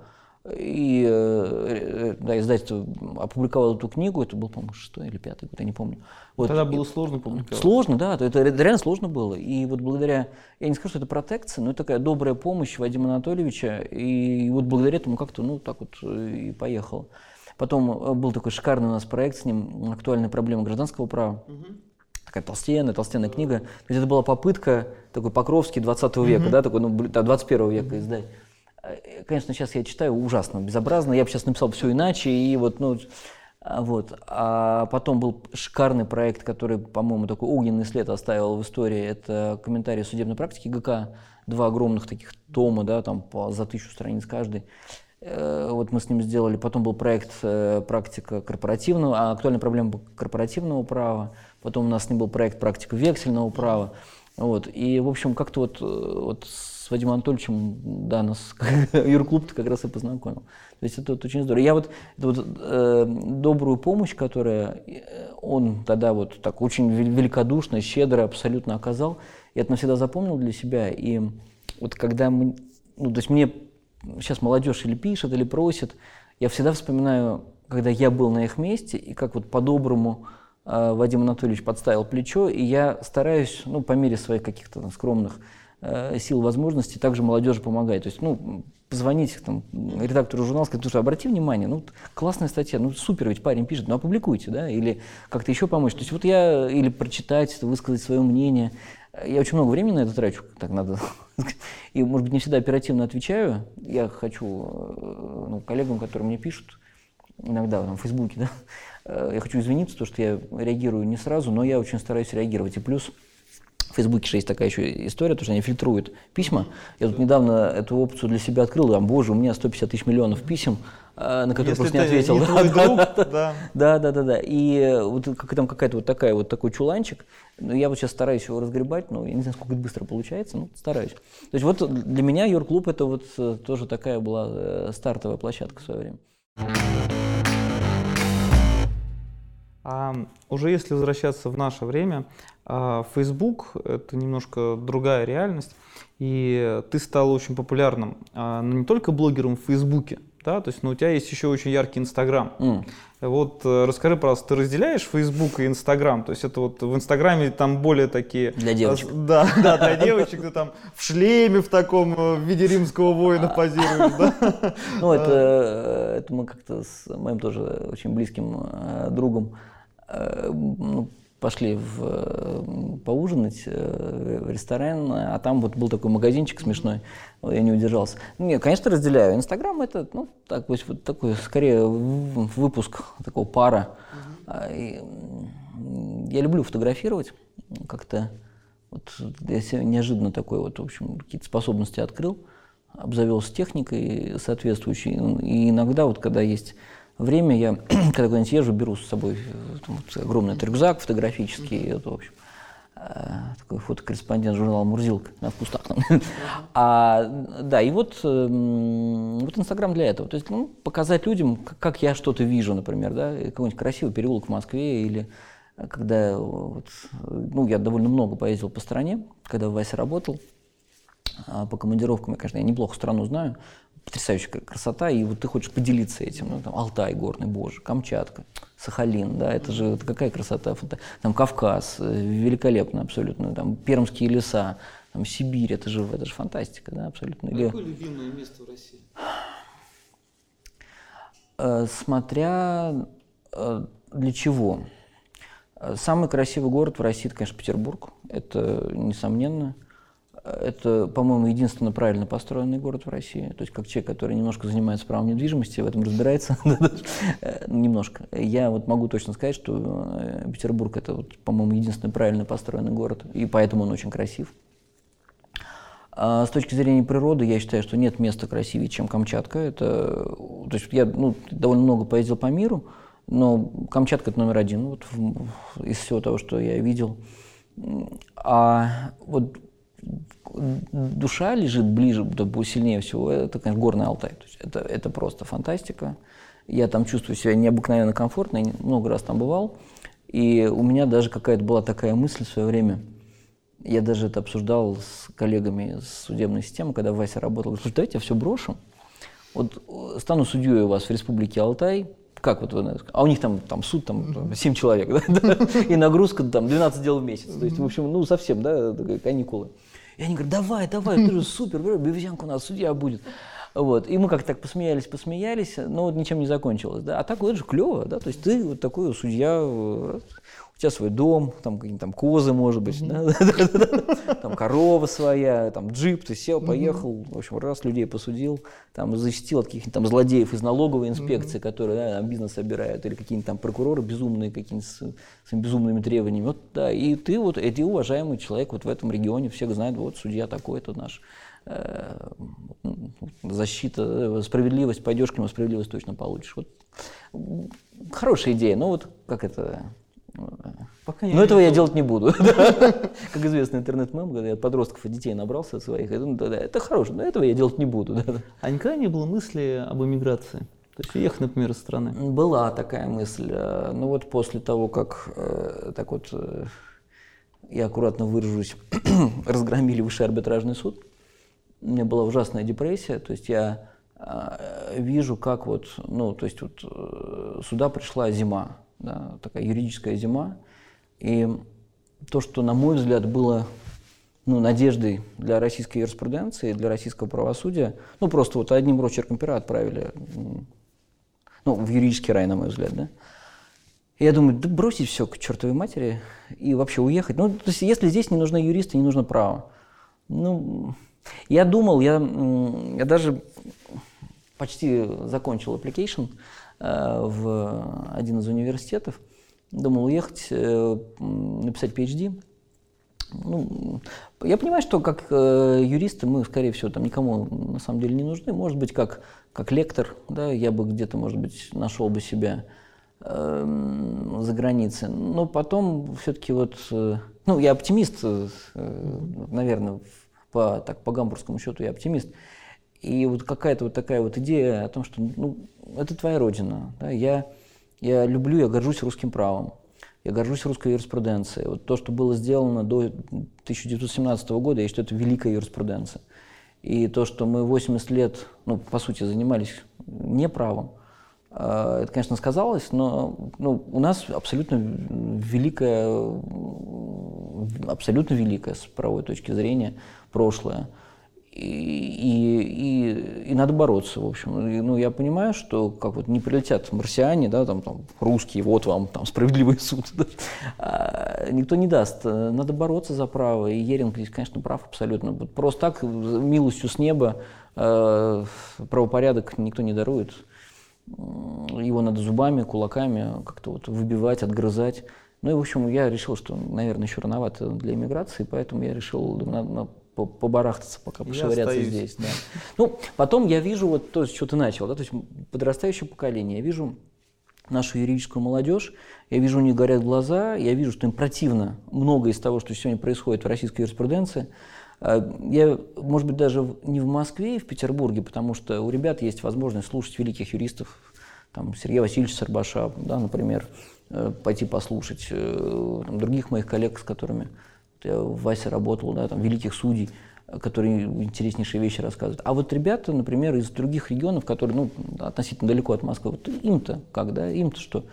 A: И э, э, да, издательство опубликовало эту книгу, это был, по-моему, шестой или пятый год, я не помню. Вот.
B: Тогда было сложно публиковать.
A: Сложно, да, это ре- реально сложно было. И вот благодаря, я не скажу, что это протекция, но это такая добрая помощь Вадима Анатольевича, и вот благодаря этому как-то, ну, так вот э, и поехал. Потом был такой шикарный у нас проект с ним «Актуальные проблемы гражданского права». Такая толстенная, толстенная книга. То есть это была попытка такой Покровский 20 века, да, такой, ну, блин, да, 21 века издать. Э, Конечно, сейчас я читаю ужасно, безобразно. Я бы сейчас написал все иначе, и вот, ну, а, вот. А потом был шикарный проект, который, по-моему, такой огненный след оставил в истории. Это комментарии судебной практики ГК. Два огромных таких тома, да, там по, за тысячу страниц каждый. Э, Вот мы с ним сделали. Потом был проект э, «Практика корпоративного», а актуальная проблема корпоративного права. Потом у нас с ним был проект «Практика вексельного права». Вот. И, в общем, как-то вот, вот с Вадимом Анатольевичем, да, нас юрклуб как раз и познакомил. То есть это вот очень здорово. Я вот, это вот э, добрую помощь, которая э, он тогда вот так очень вел- великодушно, щедро абсолютно оказал, я это навсегда запомнил для себя. И вот когда мы, ну, то есть мне сейчас молодежь или пишет, или просит, я всегда вспоминаю, когда я был на их месте, и как вот по-доброму э, Вадим Анатольевич подставил плечо, и я стараюсь, ну, по мере своих каких-то скромных сил, возможностей, также молодежи помогать. То есть, ну, позвонить там, редактору журнала, сказать, слушай, обрати внимание, ну, классная статья, ну, супер, ведь парень пишет, ну, опубликуйте, да, или как-то еще помочь. То есть, вот я, или прочитать, высказать свое мнение. Я очень много времени на это трачу, так надо и, может быть, не всегда оперативно отвечаю. Я хочу э, ну, коллегам, которые мне пишут, иногда там, в Фейсбуке, да, э, я хочу извиниться, то, что я реагирую не сразу, но я очень стараюсь реагировать. И плюс в Фейсбуке же есть такая еще история, то, что они фильтруют письма. Я тут недавно эту опцию для себя открыл, там, боже, у меня 150 тысяч миллионов писем, э, на которые
B: Если
A: просто не ответил.
B: не
A: Да,
B: друг,
A: да,
B: да.
A: да, да, да, да. И э, вот как, там какая-то вот такая вот такой чуланчик. Ну, я вот сейчас стараюсь его разгребать, но я не знаю, сколько это быстро получается, но стараюсь. То есть вот для меня Йорк-клуб это вот э, тоже такая была стартовая площадка в свое время.
B: А уже если возвращаться в наше время, а, Facebook — это немножко другая реальность, и ты стал очень популярным, а, ну, не только блогером в Фейсбуке, да, то есть, но у тебя есть еще очень яркий Инстаграм.
A: М.
B: Вот э, расскажи, пожалуйста, ты разделяешь Facebook и Инстаграм? То есть это вот в Инстаграме там более такие...
A: Для девочек.
B: э, Да, да, для девочек, ты там в шлеме в таком, э, в виде римского воина позируешь, да?
A: Ну, это, э, это мы как-то с моим тоже очень близким э, другом э, ну, пошли в, э, поужинать э, в ресторан, а там вот был такой магазинчик смешной, я не удержался. Нет, конечно, разделяю. Инстаграм это, ну, так, вот, такой, скорее, выпуск такого пара. М, я люблю фотографировать, как-то вот я себе неожиданно такой вот, в общем, какие-то способности открыл, обзавелся техникой соответствующей. И иногда вот, когда есть время, я когда куда-нибудь езжу, беру с собой э, там, вот огромный этот рюкзак фотографический, это, в общем, э, такой фотокорреспондент журнала «Мурзилка» на кустах. А, да, и вот, эм, вот Инстаграм для этого. То есть ну, показать людям, как, я что-то вижу, например, да, какой-нибудь красивый переулок в Москве или э, когда вот, ну, я довольно много поездил по стране, когда в Васе работал, а, по командировкам, я, конечно, я неплохо страну знаю, потрясающая кра- красота, и вот ты хочешь поделиться этим, ну, там, Алтай горный, боже, Камчатка, Сахалин, да, это же это какая красота, там Кавказ, э, великолепно абсолютно, там Пермские леса, там Сибирь, это же, это же фантастика, да, абсолютно. Или,
E: Какое любимое место в России?
A: э, смотря э, для чего. Самый красивый город в России, это, конечно, Петербург, это несомненно. Это, по-моему, единственно правильно построенный город в России. То есть, как человек, который немножко занимается правом недвижимости, в этом разбирается, э, немножко. Я вот могу точно сказать, что э, Петербург – это, по-моему, единственный правильно построенный город, и поэтому он очень красив. А с точки зрения природы, я считаю, что нет места красивее, чем Камчатка. Это, то есть я ну, довольно много поездил по миру, но Камчатка это номер один вот, из всего того, что я видел. А вот душа лежит ближе, сильнее всего, это, конечно, Горный Алтай. То есть это, это просто фантастика. Я там чувствую себя необыкновенно комфортно, я много раз там бывал. И у меня даже какая-то была такая мысль в свое время – я даже это обсуждал с коллегами из судебной системы, когда Вася работал. Говорю, Слушай, давайте я все брошу. Вот э, стану судьей у вас в Республике Алтай. Как вот вы, а у них там, там суд, там 7 человек, да, и нагрузка там 12 дел в месяц. То есть, в общем, ну совсем, да, каникулы. И они говорят, давай, давай, ты же супер, Бевзянка у нас судья будет. Вот. И мы как-то так посмеялись, посмеялись, но вот ничем не закончилось. Да? А так вот это же клево, да, то есть ты вот такой судья, у тебя свой дом, там какие-нибудь там козы, может быть, да, там корова своя, там джип, ты сел, поехал, в общем, раз людей посудил, там защитил от каких-нибудь там злодеев из налоговой инспекции, которые да, там бизнес собирают, или какие-нибудь там прокуроры безумные, какие-нибудь с, с безумными требованиями. Вот, да, и ты вот, эти уважаемый человек вот в этом регионе, все знают, вот судья такой-то наш э, защита, э, справедливость, пойдешь к нему, справедливость точно получишь. Вот. Хорошая идея, но вот как это...
B: Пока
A: Но этого я делать не буду. Как известный интернет-мем, когда я от подростков и детей набрался своих, я это хорошо, но этого я делать не буду.
E: А никогда не было мысли об эмиграции? То есть уехать, например, из страны?
A: Была такая мысль. э, Ну вот после того, как э, так вот э, я аккуратно выражусь, разгромили высший арбитражный суд, у меня была ужасная депрессия. То есть я вижу, как вот, ну, то есть вот сюда пришла зима, да, такая юридическая зима. И то, что, на мой взгляд, было ну, надеждой для российской юриспруденции, для российского правосудия, ну, просто вот одним росчерком пера отправили ну, в юридический рай, на мой взгляд, да. Я думаю, да бросить все к чертовой матери и вообще уехать. Ну, то есть, если здесь не нужны юристы, не нужно право. Ну, я думал, я, я даже почти закончил application в один из университетов. Думал уехать, э, написать PhD. Ну, я понимаю, что как э, юристы мы, скорее всего, там никому на самом деле не нужны. Может быть, как, как лектор, да, я бы где-то, может быть, нашел бы себя эм, за границей. Но потом все-таки вот, э, ну, я оптимист, э, наверное, по, так, по гамбургскому счету я оптимист. И вот какая-то вот такая вот идея о том, что ну, это твоя родина. Да? Я, я люблю, я горжусь русским правом. Я горжусь русской юриспруденцией. Вот то, что было сделано до 1917 года, я считаю, это великая юриспруденция. И то, что мы 80 лет, ну, по сути, занимались не правом, э, это, конечно, сказалось, но ну, у нас абсолютно великое, абсолютно великое с правовой точки зрения прошлое. И, и, и надо бороться, в общем. И, ну, я понимаю, что как вот не прилетят марсиане, да, там, там русские, вот вам там справедливый суд. Да. А, никто не даст. Надо бороться за право. И Еринг здесь, конечно, прав абсолютно. Просто так, милостью с неба, э, правопорядок никто не дарует. Его надо зубами, кулаками как-то вот выбивать, отгрызать. Ну и, в общем, я решил, что, наверное, еще рановато для иммиграции, поэтому я решил, надо, надо побарахтаться, пока пошевыряться здесь. Да. Ну, потом я вижу, вот то, с чего ты начал, да, то есть подрастающее поколение, я вижу нашу юридическую молодежь, я вижу, у них горят глаза, я вижу, что им противно многое из того, что сегодня происходит в российской юриспруденции. А, я, может быть, даже не в Москве и в Петербурге, потому что у ребят есть возможность слушать великих юристов, там, Сергея Васильевича Сарбаша, да, например, э, пойти послушать, э, там, других моих коллег, с которыми я в ВАСе работал, да, там, великих судей, которые интереснейшие вещи рассказывают. А вот ребята, например, из других регионов, которые ну, относительно далеко от Москвы, вот им-то как, да, им-то что?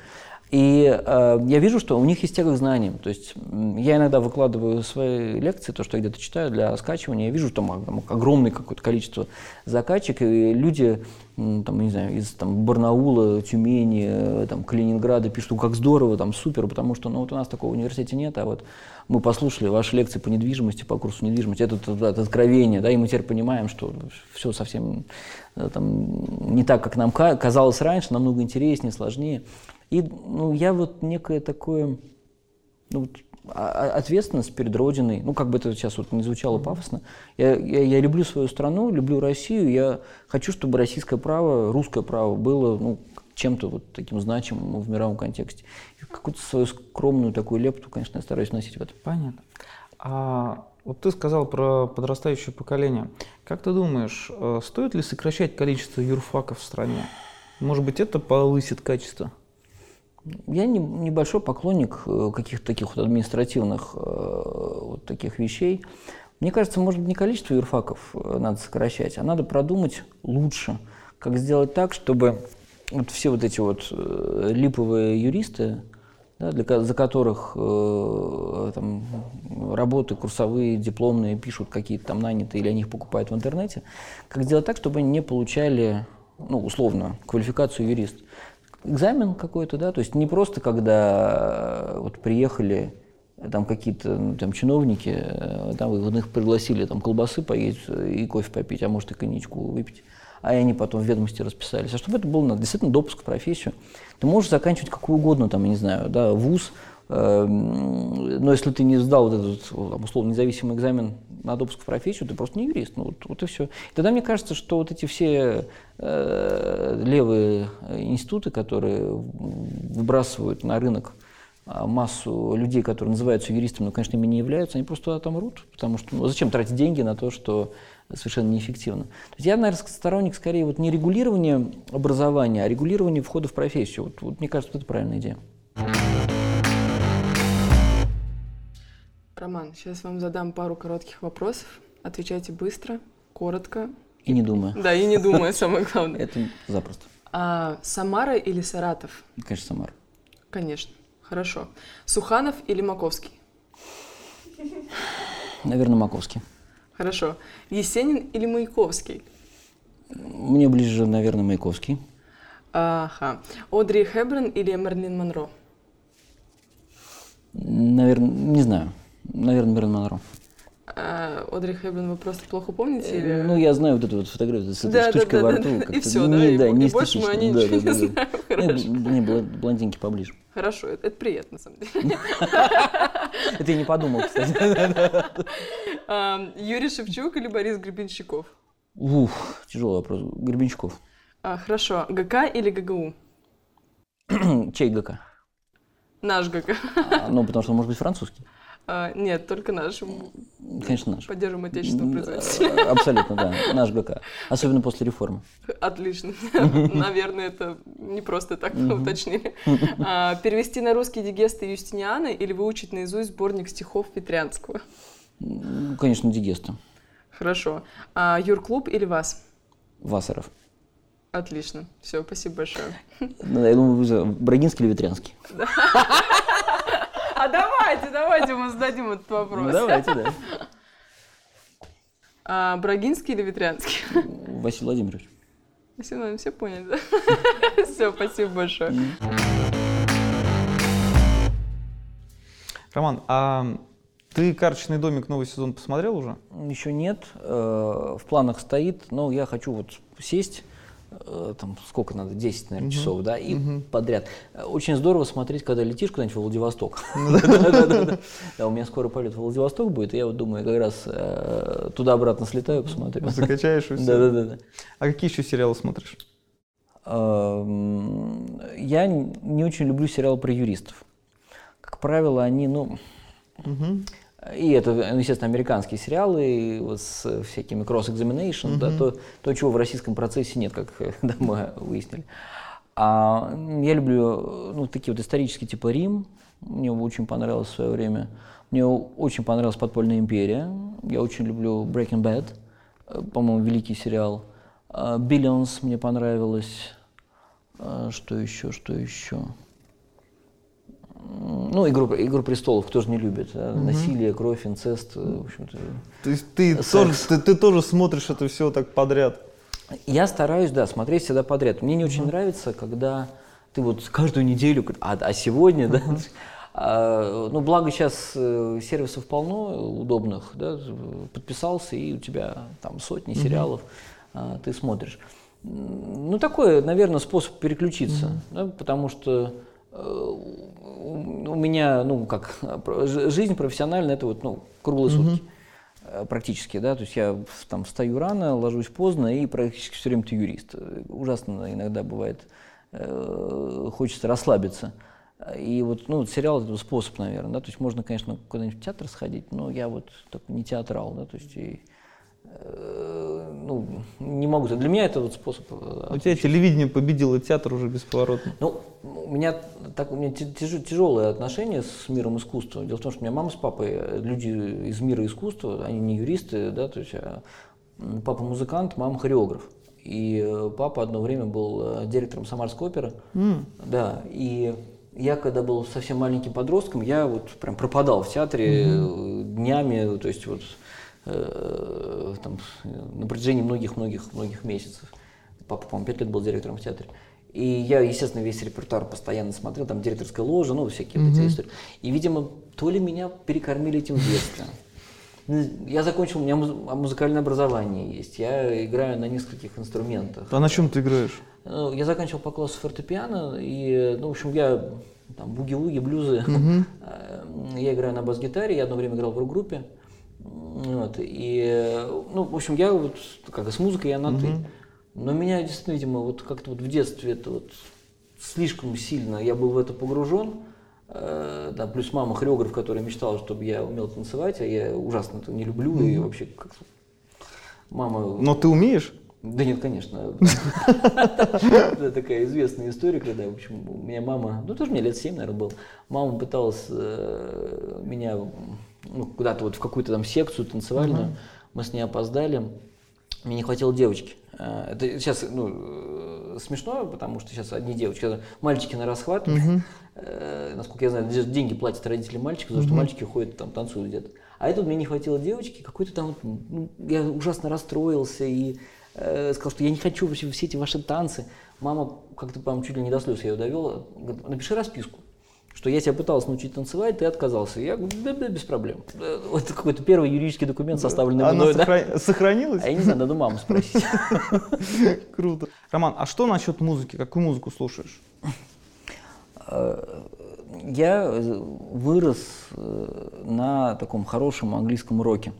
A: И э, я вижу, что у них есть тяга к знаниям. То есть я иногда выкладываю свои лекции, то, что я где-то читаю для скачивания, я вижу там, там огромное какое-то количество закачек, и люди, там, не знаю, из там, Барнаула, Тюмени, э, там, Калининграда пишут, как здорово, там, супер, потому что ну, вот у нас такого университета нет, а вот мы послушали ваши лекции по недвижимости, по курсу недвижимости, это, это, это откровение, да, и мы теперь понимаем, что все совсем э, там, не так, как нам казалось раньше, намного интереснее, сложнее. И ну, я вот некое такое, ну, а, а, ответственность перед Родиной, ну, как бы это сейчас вот не звучало пафосно, я, я, я люблю свою страну, люблю Россию, я хочу, чтобы российское право, русское право было, ну, чем-то вот таким значимым в мировом контексте. какую-то свою скромную такую лепту, конечно, я стараюсь носить в этом.
B: Понятно. А вот ты сказал про подрастающее поколение. Как ты думаешь, э, стоит ли сокращать количество юрфаков в стране? Может быть, это повысит качество?
A: Я не, небольшой поклонник э, каких-то таких вот административных э, вот таких вещей. Мне кажется, может быть, не количество юрфаков э, надо сокращать, а надо продумать лучше, как сделать так, чтобы вот все вот эти вот липовые юристы, да, для, за которых э, там, работы курсовые, дипломные пишут какие-то там нанятые или они их покупают в интернете, как сделать так, чтобы они не получали, ну, условно, квалификацию юрист экзамен какой-то, да, то есть не просто когда э, вот приехали э, там какие-то ну, там чиновники, э, там вы их пригласили там колбасы поесть и кофе попить, а может и коньячку выпить, а они потом в ведомости расписались. А чтобы это был действительно допуск в профессию, ты можешь заканчивать какую угодно, там, я не знаю, да, вуз, но если ты не сдал вот этот условно независимый экзамен на допуск в профессию, ты просто не юрист. Ну, вот, вот и все. И тогда мне кажется, что вот эти все э, левые институты, которые выбрасывают на рынок а, массу людей, которые называются юристами, но, конечно, ими не являются, они просто туда там рут, потому что ну, зачем тратить деньги на то, что совершенно неэффективно. То есть я, наверное, сторонник скорее вот не регулирования образования, а регулирования входа в профессию. Вот, вот мне кажется, вот это правильная идея.
D: Роман, сейчас вам задам пару коротких вопросов. Отвечайте быстро, коротко.
A: И не думая.
D: Да, и не думая, самое главное.
A: Это запросто.
D: А, Самара или Саратов?
A: Конечно, Самара.
D: Конечно. Хорошо. Суханов или Маковский?
A: Наверное, Маковский.
D: Хорошо. Есенин или Маяковский?
A: Мне ближе, наверное, Маяковский.
D: Ага. Одри Хэбберн или Мерлин Монро?
A: Наверное, не знаю. Наверное, Мерлин Монро.
D: А, Одри Хэбберн вы просто плохо помните? Или...
A: Ну, я знаю вот эту вот фотографию с этой да, штучкой да, да, во рту.
D: Да, и все, да? Не, да,
A: не
D: и больше мы о ней ничего да, не знаем. Хорошо.
A: Не, блондинки поближе.
D: Хорошо, это, это приятно, на самом деле.
A: Это я не подумал, кстати.
D: Юрий Шевчук или Борис Гребенщиков?
A: Ух, тяжелый вопрос. Гребенщиков.
D: А, хорошо. ГК или ГГУ?
A: Чей ГК?
D: Наш ГК.
A: А, ну, потому что он может быть французский.
D: А, нет, только наш.
A: Конечно, наш.
D: Поддерживаем отечественного производителя.
A: Абсолютно, да. Наш ГК. Особенно после реформы.
D: Отлично. Наверное, это не просто так уточнили. А, перевести на русский дигесты Юстиниана или выучить наизусть сборник стихов Петрянского?
A: Конечно, дигеста.
D: Хорошо. А, Юрклуб или ВАС?
A: Васаров.
D: Отлично. Все, спасибо большое.
A: Ну, я думаю, Брагинский или Ветрянский?
D: А давайте, давайте мы зададим этот вопрос.
A: Ну, давайте, да.
D: А, Брагинский или Ветрянский?
A: Василий Владимирович.
D: Василий Владимирович, все поняли, да? Все, спасибо большое.
B: Роман, а ты «Карточный домик» новый сезон посмотрел уже?
A: Еще нет, э, в планах стоит, но я хочу вот сесть, там сколько надо, 10, наверное, часов, да, и подряд. Очень здорово смотреть, когда летишь куда-нибудь в Владивосток. Да, у меня скоро полет в Владивосток будет, и я вот думаю, как раз э, туда-обратно слетаю, посмотрю.
B: Закачаешь и все.
A: Да-да-да.
B: А какие еще сериалы смотришь?
A: Эм, Я не очень люблю сериалы про юристов. Как правило, они, ну, и это, ну, естественно, американские сериалы вот с всякими cross-examination, да, то, то, чего в российском процессе нет, как да, мы выяснили. А я люблю ну, такие вот исторические типа Рим, мне очень понравилось в свое время. Мне очень понравилась «Подпольная империя». Я очень люблю «Breaking Bad», э, по-моему, великий сериал. А, «Billions» мне понравилось. А, Что еще, что еще? Ну, «Игру, «Игру престолов» кто же не любит? а? Насилие, кровь, инцест, э, в общем-то.
B: То есть ты
A: Секс.
B: тоже, ты, ты тоже смотришь это все так подряд?
A: Я стараюсь, да, смотреть всегда подряд. Мне не очень нравится, когда ты вот каждую неделю, а, а сегодня, да, а, ну, благо сейчас э, сервисов полно удобных, да, подписался, и у тебя там сотни сериалов а, ты смотришь. Ну, такой, наверное, способ переключиться, да, потому что э, у меня, ну, как, жизнь профессиональная, это вот, ну, круглые сутки э, практически, да, то есть я там встаю рано, ложусь поздно и практически все время ты юрист. Ужасно иногда бывает, э, хочется расслабиться. И вот, ну, сериал это способ, наверное, да, то есть можно, конечно, куда-нибудь в театр сходить, но я вот такой не театрал, да, то есть и, ну, не могу, для меня это вот способ. э,
B: У тебя телевидение победило, театр уже бесповоротно.
A: ну, у меня, так, у меня тяжелое отношение с миром искусства. Дело в том, что у меня мама с папой э, люди из мира искусства, они не юристы, да, то есть а, папа музыкант, мама хореограф. И э, папа одно время был э, директором Самарской оперы. Да, и я, когда был совсем маленьким подростком, я вот прям пропадал в театре э, днями, то есть вот э, там, на протяжении многих-многих-многих месяцев. Папа, по-моему, пять лет был директором в театре. И я, естественно, весь репертуар постоянно смотрел, там директорская ложа, ну, всякие вот эти истории. И, видимо, то ли меня перекормили этим в детстве. Ну, Я закончил, у меня муз- а музыкальное образование есть, я играю на нескольких инструментах.
B: А на чем ты играешь?
A: Ну, Я заканчивал по классу фортепиано, и, ну, в общем, я там буги-вуги, блюзы. Э, Я играю на бас-гитаре, я одно время играл в рок-группе. Вот, и, ну, в общем, я вот, как и с музыкой, я на «ты». Но меня действительно, видимо, вот как-то вот в детстве это вот слишком сильно, я был в это погружен. Э, Да, плюс мама хореограф, которая мечтала, чтобы я умел танцевать, а я ужасно это не люблю, и вообще как-то мама
B: Но ты умеешь?
A: да нет, конечно. Это такая известная история, когда, в общем, у меня мама, ну тоже мне лет 7, наверное, был, мама пыталась э, меня ну, куда-то вот в какую-то там секцию танцевальную, мы с ней опоздали, мне не хватило девочки. Э, Это сейчас ну, э, смешно, потому что сейчас одни девочки, когда мальчики на расхват, э, насколько я знаю, деньги платят родители мальчиков, потому что мальчики ходят там, танцуют где-то. А это мне не хватило девочки, какой-то там, ну, я ужасно расстроился и э, сказал, что я не хочу вообще все эти ваши танцы. Мама как-то, по-моему, чуть ли не до слез я ее довела. Говорит, напиши расписку, что я тебя пыталась научить танцевать, ты отказался. Я говорю, да, да, без проблем. Э, Вот какой-то первый юридический документ, составленный
B: Она
A: мной, да?
B: сохра- сохранилась?
A: А я не знаю, надо маму спросить.
B: Круто. Роман, а что насчет музыки? Какую музыку слушаешь?
A: Я э, вырос э, на таком хорошем английском роке.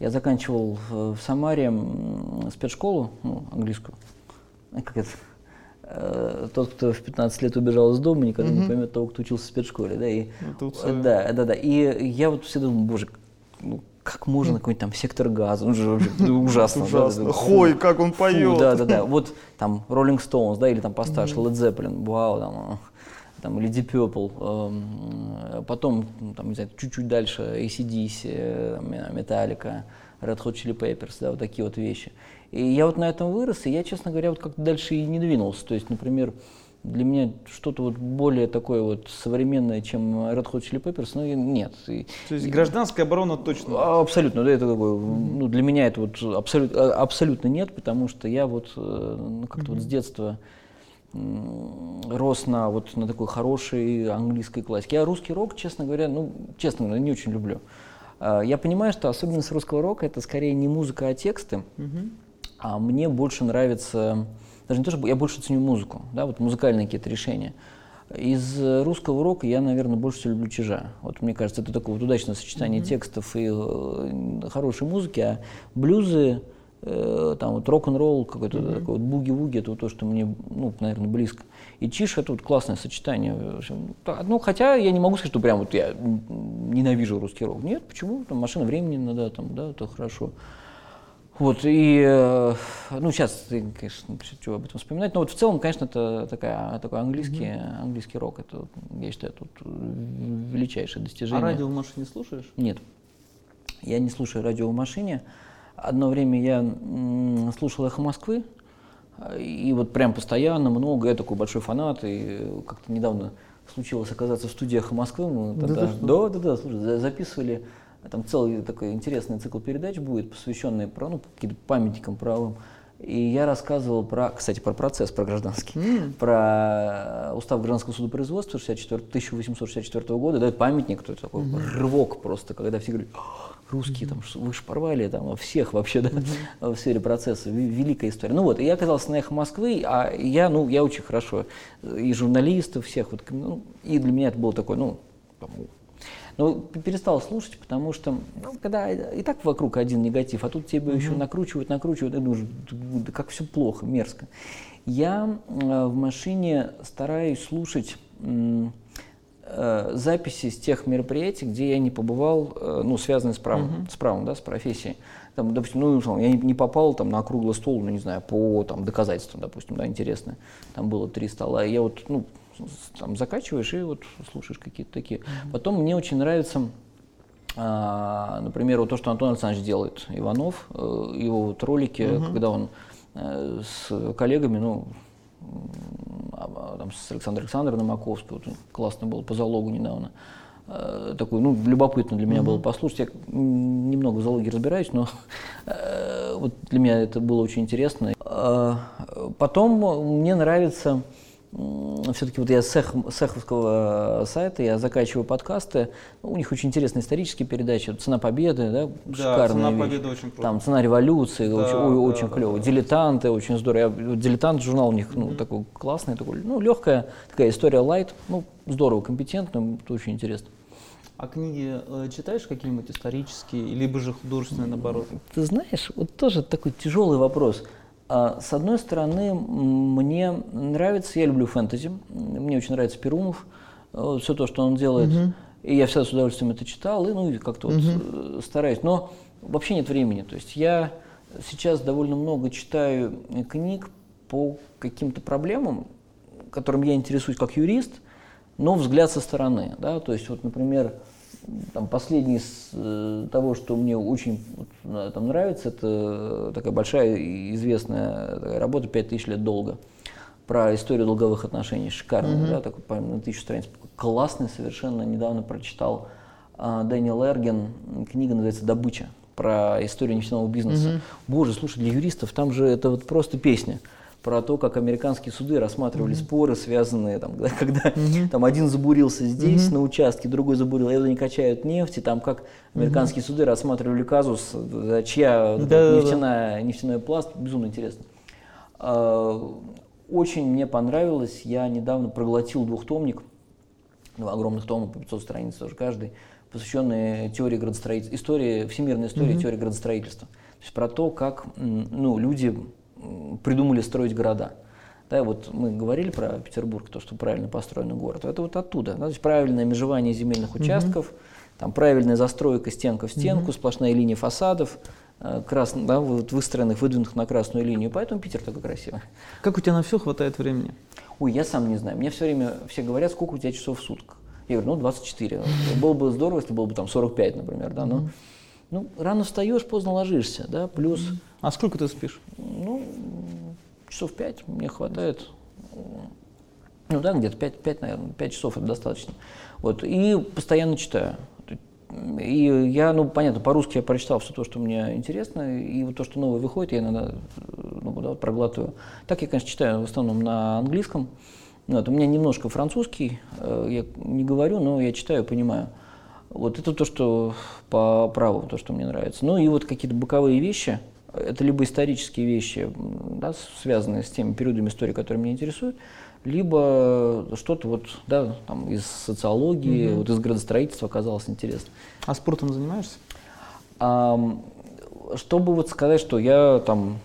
A: Я заканчивал в Самаре спецшколу, ну, английскую. Как это? Э, Тот, кто в 15 лет убежал из дома, никогда не поймет того, кто учился в спецшколе. Да, и, э,
B: всё.
A: да, да, да. И я вот всегда думал, боже, ну, как можно какой-нибудь там сектор газа? Он же ну, ужасно. да.
B: Хой, как он поет.
A: Да, да, да. Вот там Rolling Stones, да, или там постарше Led Zeppelin, вау, там, э, там или Deep Purple, эм, э, потом, ну, там, не знаю, чуть-чуть дальше ACDC, э, Metallica, Red Hot Chili Peppers, да, вот такие вот вещи. И я вот на этом вырос, и я, честно говоря, вот как-то дальше и не двинулся. То есть, например, для меня что-то вот более такое вот современное, чем Red Hot Chili Peppers, ну и нет. И-
B: То есть гражданская оборона точно.
A: а, Абсолютно, да, это такое, ну, для меня это вот абсолютно, абсолютно нет, потому что я вот э, ну, как-то вот с детства рос на вот на такой хорошей английской классике. Я русский рок, честно говоря, ну, честно говоря, не очень люблю. А, Я понимаю, что особенность русского рока это скорее не музыка, а тексты. А мне больше нравится, даже не то, что я больше ценю музыку, да, вот музыкальные какие-то решения. Из русского рока я, наверное, больше всего люблю чижа. Вот мне кажется, это такое вот удачное сочетание текстов и э, хорошей музыки, а блюзы, э, там вот рок-н-ролл, какой-то такой вот буги-вуги, это вот то, что мне, ну, наверное, близко. И чиш это вот классное сочетание. Ну, хотя я не могу сказать, что прям вот я ненавижу русский рок. Нет, почему? Там машина времени иногда, там, да, это хорошо. Вот, и, э, ну, сейчас, ты, конечно, что об этом вспоминать, но вот в целом, конечно, это такая, такой английский, английский рок, это, я считаю, тут величайшее
E: А
A: достижение.
E: радио в машине слушаешь?
A: Нет, я не слушаю радио в машине. Одно время я слушал «Эхо Москвы», а, и вот прям постоянно, много, я такой большой фанат, и как-то недавно случилось оказаться в студии «Эхо Москвы», мы
E: Да
A: тогда,
E: что?
A: да, да, да, слушай, за- записывали, а там целый такой интересный цикл передач будет, посвященный про, ну, каким-то памятникам правым. И я рассказывал про, кстати, про процесс, про гражданский, про э, устав гражданского судопроизводства 64, 1864 года, да, это памятник, то такой рывок просто, когда все говорят, «А, русские, там, ш- вы шпарвали, там, всех вообще, да, в сфере процесса, великая история. Ну вот, и я оказался на «Эхо Москвы», а я, ну, я очень хорошо, э, и журналистов всех, вот, ну, и для меня это было такое, ну, там, но п- перестал слушать, потому что, ну, когда и так вокруг один негатив, а тут тебе еще накручивают, накручивают, и думаешь, да как все плохо, мерзко. Я э, в машине стараюсь слушать э, записи с тех мероприятий, где я не побывал, э, ну, связанные с правом, с правом, да, с профессией. Там, допустим, ну, я не, попал там на круглый стол, ну, не знаю, по там, доказательствам, допустим, да, интересно. Там было три стола, и я вот, ну, там закачиваешь и вот слушаешь какие-то такие. Потом мне очень нравится, а, например, вот то, что Антон Александрович делает, Иванов, э, его вот ролики, когда он э, с коллегами, ну, а, а, там, с Александром Александровной Маковской, вот, классно было по залогу недавно, э, такой, ну, любопытно для меня было послушать. Я немного в залоге разбираюсь, но вот для меня это было очень интересно. Э, Потом мне нравится все-таки вот я с, Эх- с Эховского сайта, я закачиваю подкасты, Ну, у них очень интересные исторические передачи, «Цена победы», да,
B: Да,
A: шикарная
B: «Цена
A: вещь.
B: победы» очень круто.
A: Там «Цена революции»,
B: Да,
A: очень, ой,
B: да,
A: очень
B: да,
A: клево.
B: да.
A: «Дилетанты», очень здорово. Я, вот «Дилетант» журнал у них ну, такой классный, такой, ну, легкая такая история лайт, ну, здорово, компетентно, это очень интересно.
E: А книги э, читаешь какие-нибудь исторические, либо же художественные, наоборот?
A: Ты знаешь, вот тоже такой тяжелый вопрос. А, С одной стороны, мне нравится, я люблю фэнтези, мне очень нравится Перумов, все то, что он делает, и я всегда с удовольствием это читал, и ну и как-то вот э, стараюсь, но вообще нет времени, то есть я сейчас довольно много читаю э, книг по каким-то проблемам, которым я интересуюсь как юрист, но взгляд со стороны, да, то есть вот, например, там последний из э, того, что мне очень вот, там нравится, это такая большая известная такая работа «Пять тысяч лет долга» про историю долговых отношений. Шикарная, да, такой, по-моему, на тысячу страниц. Классный совершенно, недавно прочитал а, Дэниел Эрген, книга называется «Добыча», про историю нефтяного бизнеса. Боже, слушай, для юристов там же это вот просто песня про то, как американские суды рассматривали споры, связанные, там, когда, когда там один забурился здесь на участке, другой забурил, и они качают нефть, и там как американские суды рассматривали казус, чья
E: Да-да-да.
A: нефтяная, нефтяной пласт, безумно интересно. А, Очень мне понравилось, я недавно проглотил двухтомник, два огромных тома по 500 страниц тоже каждый, посвященный теории градостроительства, истории, всемирной истории теории градостроительства. То есть про то, как ну, люди придумали строить города. Да, вот мы говорили про Петербург, то, что правильно построенный город. Это вот оттуда. да, то есть правильное межевание земельных участков, там правильная застройка стенка в стенку, сплошная линия фасадов, э, крас- да, вот выстроенных, выдвинутых на красную линию. Поэтому Питер такой красивый.
E: Как у тебя на все хватает времени?
A: Ой, я сам не знаю. Мне все время все говорят, сколько у тебя часов в сутках. Я говорю, ну, 24. Было бы здорово, если было бы там 45, например, да, но ну, рано встаешь, поздно ложишься, да, плюс,
E: А сколько ты спишь?
A: ну, часов 5 мне хватает. Ну да, где-то 5, 5, наверное, 5 часов это достаточно. Вот. И постоянно читаю. И я, ну, понятно, по-русски я прочитал все то, что мне интересно, и вот то, что новое выходит, я иногда ну, да, проглатываю. Так я, конечно, читаю в основном на английском. Вот, у меня немножко французский, э, я не говорю, но я читаю, понимаю. Вот это то, что по праву, то, что мне нравится. Ну и вот какие-то боковые вещи, это либо исторические вещи, да, связанные с теми периодами истории, которые меня интересуют, либо что-то вот, да, там, из социологии, угу. вот из градостроительства оказалось интересно.
B: А спортом занимаешься?
A: А, чтобы вот сказать, что я там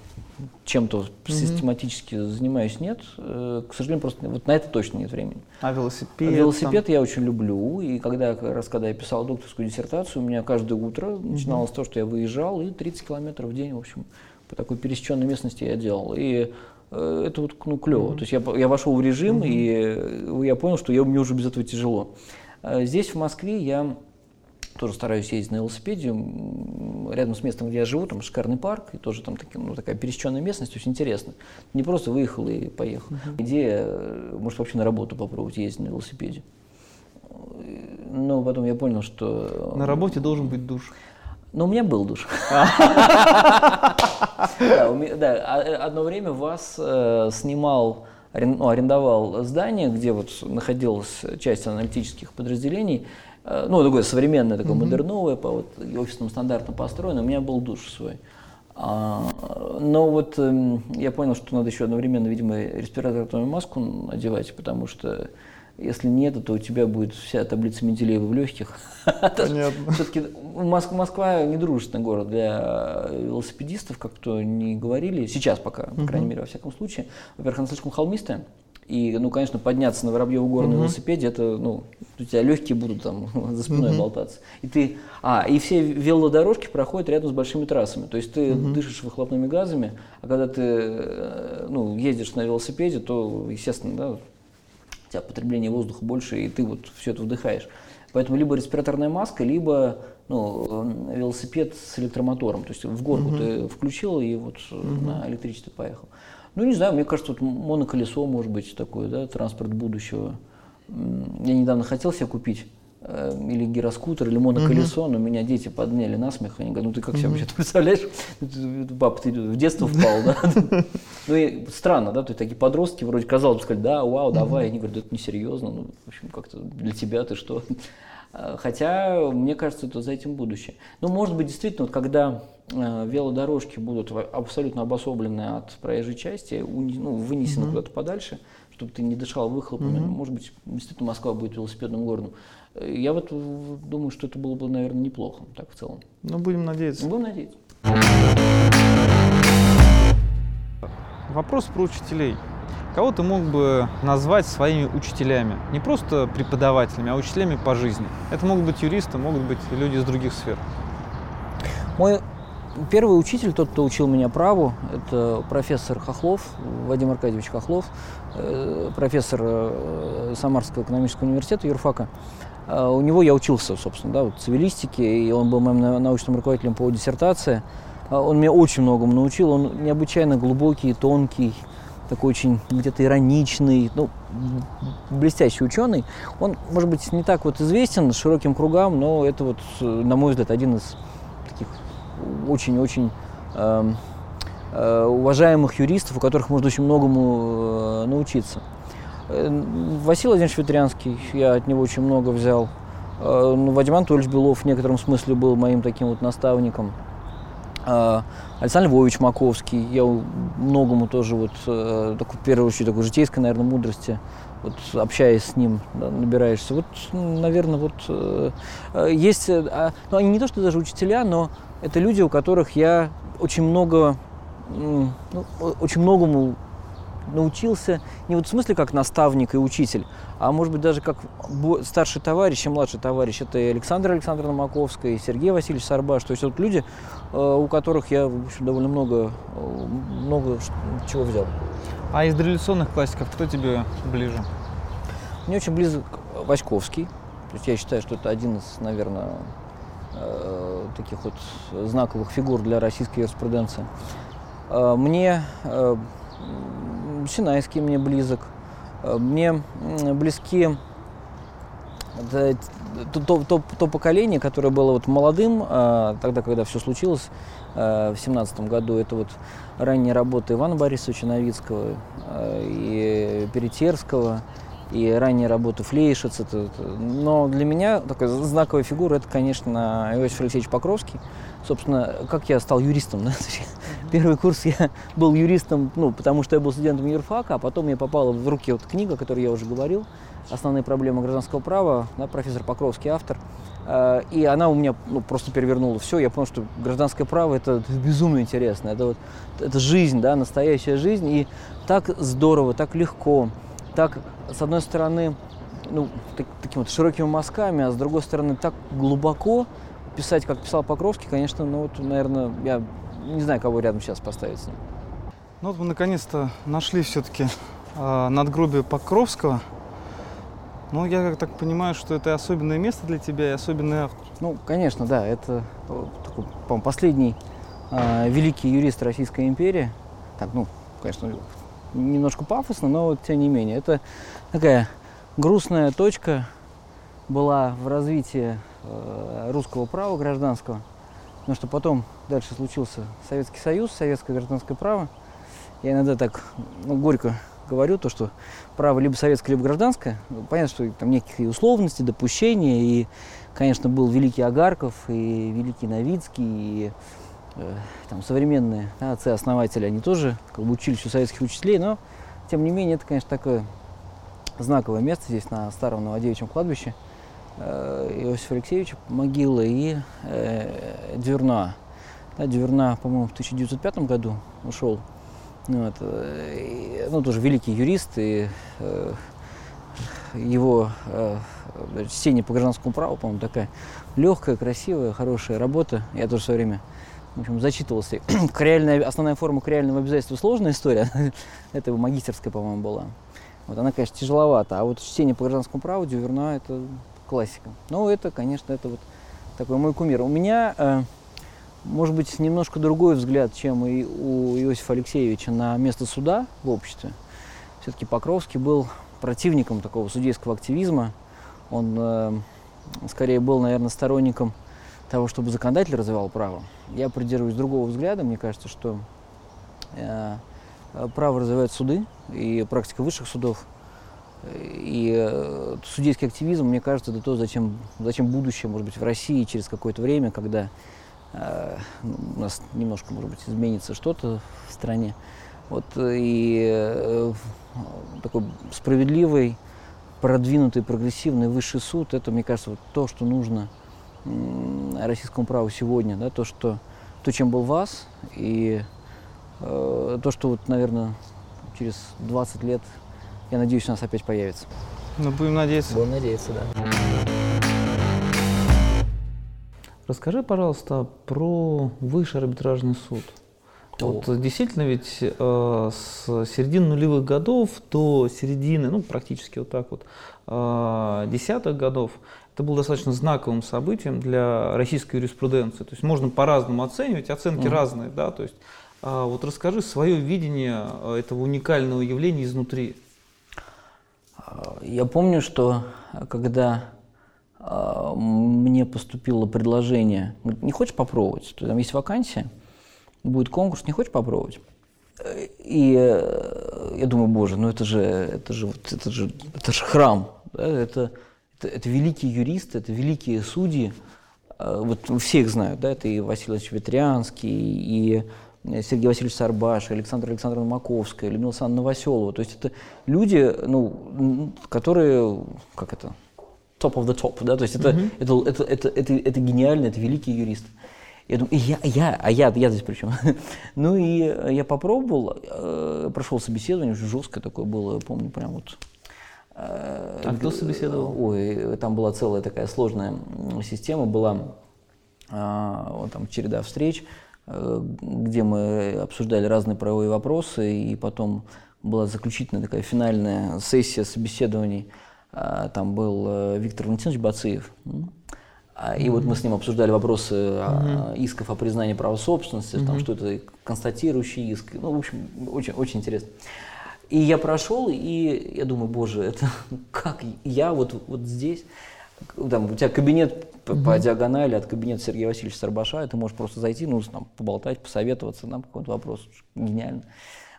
A: чем-то угу. систематически занимаюсь, нет. Э, к сожалению, просто вот на это точно нет времени.
B: А велосипед?
A: Велосипед там? я очень люблю. И когда, как раз когда я писал докторскую диссертацию, у меня каждое утро угу. начиналось то, что я выезжал, и 30 километров в день, в общем, по такой пересеченной местности я делал. И э, это вот ну, клево. Mm-hmm. То есть я, я вошел в режим, mm-hmm. и я понял, что я, мне уже без этого тяжело. Э, здесь, в Москве, я тоже стараюсь ездить на велосипеде. Рядом с местом, где я живу, там шикарный парк, и тоже там таки, ну, такая пересеченная местность, очень интересно. Не просто выехал и поехал. Uh-huh. Идея, э, может, вообще на работу попробовать ездить на велосипеде. Но потом я понял, что...
B: На работе должен быть душ.
A: Ну, у меня был душ. Да, а, одно время вас э, снимал ну, арендовал здание, где вот находилась часть аналитических подразделений, Э, ну, такое современное, такое mm-hmm. модерновое, по вот офисным стандартам построено, у меня был душ свой. А, но вот э, я понял, что надо еще одновременно, видимо, респираторную маску надевать, потому что если нет, то у тебя будет вся таблица Менделеева в легких. Все-таки Москва, Москва недружественный город для велосипедистов, как то не говорили. Сейчас пока, по крайней мере, во всяком случае. Во-первых, она слишком холмистая. И, ну, конечно, подняться на Воробьеву гору на велосипеде, это, ну, у тебя легкие будут там за спиной uh болтаться. И ты, а, и все велодорожки проходят рядом с большими трассами. То есть ты uh дышишь выхлопными газами, а когда ты, э, ну, ездишь на велосипеде, то, естественно, да, у тебя потребление воздуха больше, и ты вот все это вдыхаешь. Поэтому либо респираторная маска, либо ну, велосипед с электромотором. То есть в горку uh ты включил и вот uh на электричестве поехал. Ну, не знаю, мне кажется, вот моноколесо может быть такое, да, транспорт будущего. Я недавно хотел себе купить э, или гироскутер, или моноколесо, uh-huh. но меня дети подняли на смех. Они говорят, ну ты как uh-huh. себе вообще представляешь? Папа, ты в детство впал, да? Ну и странно, да, то есть такие подростки вроде казалось бы сказали, да, вау, давай. Они говорят, это несерьезно, ну, в общем, как-то для тебя ты что? А, хотя, мне кажется, это за этим будущее. Ну, может быть, действительно, вот когда Э, велодорожки будут абсолютно обособлены от проезжей части, ну, вынесены mm-hmm. куда-то подальше, чтобы ты не дышал выхлопами. Mm-hmm. Может быть, действительно Москва будет велосипедным городом. Э, я вот думаю, что это было бы, наверное, неплохо, так в целом.
B: Ну, будем надеяться.
A: Будем надеяться.
B: Вопрос про учителей. Кого ты мог бы назвать своими учителями? Не просто преподавателями, а учителями по жизни. Это могут быть юристы, могут быть люди из других сфер.
A: Мой Первый учитель, тот, кто учил меня праву, это профессор Хохлов, Вадим Аркадьевич Хохлов, э, профессор э, Самарского экономического университета юрфака. Э, у него я учился, собственно, да, вот, цивилистике, и он был моим научным руководителем по диссертации. Он меня очень многому научил, он необычайно глубокий, тонкий, такой очень где-то ироничный, ну, блестящий ученый. Он, может быть, не так вот известен широким кругам, но это вот, на мой взгляд, один из таких очень-очень э, э, уважаемых юристов, у которых можно очень многому э, научиться. Э, Василий Владимирович Ветрянский, я от него очень много взял. Э, ну, Вадим Анатольевич Белов в некотором смысле был моим таким вот наставником. Э, Александр Львович Маковский, я многому тоже вот, э, такой, в первую очередь, такой житейской, наверное, мудрости вот общаясь с ним, да, набираешься. Вот, наверное, вот э, есть, э, ну, они не то, что даже учителя, но это люди, у которых я очень много, ну, очень многому научился, не вот в смысле как наставник и учитель, а может быть даже как старший товарищ и младший товарищ. Это и Александр Александровна Маковская, и Сергей Васильевич Сарбаш. То есть вот люди, э, у которых я в общем, довольно много, э, много чего взял.
B: А из революционных классиков кто тебе ближе?
A: Мне очень близок Васьковский. То есть я считаю, что это один из, наверное, Э, таких вот знаковых фигур для российской юриспруденции. Мне Синайский мне близок. Э, мне близки то, то, то, то поколение, которое было вот молодым, тогда, когда все случилось в семнадцатом году, это вот ранние работы Ивана Борисовича Новицкого и Перетерского, и ранние работы Флейшиц. Это, это. Но для меня такая знаковая фигура это, конечно, Иосиф Алексеевич Покровский. Собственно, как я стал юристом. Да? Первый курс я был юристом, ну, потому что я был студентом юрфака, а потом мне попала в руки вот книга, о которой я уже говорил, «Основные проблемы гражданского права», да, профессор Покровский, автор. Э, и она у меня ну, просто перевернула все. Я понял, что гражданское право это, это безумно интересно. Это, вот, это жизнь, да, настоящая жизнь. И так здорово, так легко, так с одной стороны, ну, так, такими вот широкими мазками, а с другой стороны, так глубоко писать, как писал Покровский, конечно, ну вот, наверное, я не знаю, кого рядом сейчас поставить с ним.
B: Ну вот мы наконец-то нашли все-таки э, а, надгробие Покровского. Ну, я так понимаю, что это особенное место для тебя и особенный автор.
A: Ну, конечно, да. Это такой, по последний э, великий юрист Российской империи. Так, ну, конечно, немножко пафосно, но вот тем не менее. Это такая грустная точка была в развитии э, русского права гражданского, потому что потом дальше случился Советский Союз, советское гражданское право. Я иногда так ну, горько говорю, то, что право либо советское, либо гражданское. Понятно, что там некие условности, допущения, и, конечно, был великий Агарков, и великий Новицкий, и Э, там, современные да, отцы-основатели, они тоже как бы учились у советских учителей, но тем не менее это, конечно, такое знаковое место здесь на старом Новодевичьем кладбище э, Иосифа Алексеевича могила и э, Дюрна. Да, Дюрна, по-моему, в 1905 году ушел. Ну, вот, э, и, ну, тоже великий юрист, и э, его э, чтение по гражданскому праву, по-моему, такая легкая, красивая, хорошая работа. Я тоже в свое время в общем, зачитывался. Реальная, основная форма к реальному обязательству сложная история. это его магистерская, по-моему, была. Вот она, конечно, тяжеловата. А вот чтение по гражданскому праву Дюверна – это классика. Ну, это, конечно, это вот такой мой кумир. У меня, э, может быть, немножко другой взгляд, чем и у Иосифа Алексеевича на место суда в обществе. Все-таки Покровский был противником такого судейского активизма. Он э, скорее был, наверное, сторонником того, чтобы законодатель развивал право. Я придерживаюсь другого взгляда. Мне кажется, что э, право развивают суды и практика высших судов. И э, судейский активизм, мне кажется, это то, зачем, зачем будущее, может быть, в России через какое-то время, когда э, у нас немножко, может быть, изменится что-то в стране. Вот, и такой справедливый, продвинутый, прогрессивный высший суд, это, мне кажется, вот то, что нужно российскому праву сегодня, да, то, что, то, чем был ВАЗ, и э, то, что, вот, наверное, через 20 лет, я надеюсь, у нас опять появится.
B: Ну, будем надеяться.
A: Будем надеяться, да.
E: Расскажи, пожалуйста, про высший арбитражный суд. Вот действительно ведь э, с середины нулевых годов до середины, ну практически вот так вот, э, десятых годов это было достаточно знаковым событием для российской юриспруденции. То есть можно по-разному оценивать, оценки mm. разные, да, то есть а, вот расскажи свое видение а, этого уникального явления изнутри.
A: Я помню, что когда а, мне поступило предложение, не хочешь попробовать, там есть вакансия, будет конкурс, не хочешь попробовать? И э, я думаю, боже, ну это же, это же, это же, это же храм, да, это это, это великие юристы, это великие судьи. А, вот все их знают, да, это и Василий Ветрянский, и Сергей Васильевич Сарбаш, Александр Александровна Маковская, Людмила Александровна Новоселова. То есть это люди, ну, которые, как это, top of the top, да, то есть это, mm-hmm. это, это, это, это, это гениально, это великие юристы. Я думаю, я, я, а я, я здесь при чем? ну и я попробовал, э, прошел собеседование, жесткое такое было, помню, прям вот
E: а кто собеседовал?
A: Ой, там была целая такая сложная система, была а, вот там череда встреч, э, где мы обсуждали разные правовые вопросы, и потом была заключительная такая финальная сессия собеседований. А, там был э, Виктор Валентинович Бациев. И вот мы с ним обсуждали вопросы mm-hmm. исков о признании права собственности, mm-hmm. там, что это констатирующий иск. Ну, в общем, очень, очень интересно. И я прошел, и я думаю, боже, это как я вот, вот здесь, там, у тебя кабинет по, угу. по диагонали от кабинета Сергея Васильевича Сарбаша, и ты можешь просто зайти, ну, там, поболтать, посоветоваться, нам какой-то вопрос, гениально.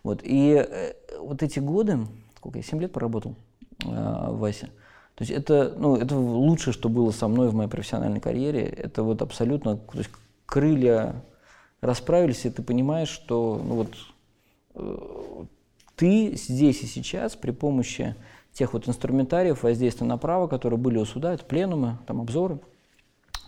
A: Вот, и э, вот эти годы, сколько я, 7 лет поработал э, в ВАСе, то есть это, ну, это лучшее, что было со мной в моей профессиональной карьере, это вот абсолютно, то есть крылья расправились, и ты понимаешь, что ну, вот, э, ты здесь и сейчас при помощи тех вот инструментариев воздействия на право, которые были у суда, это пленумы, там обзоры,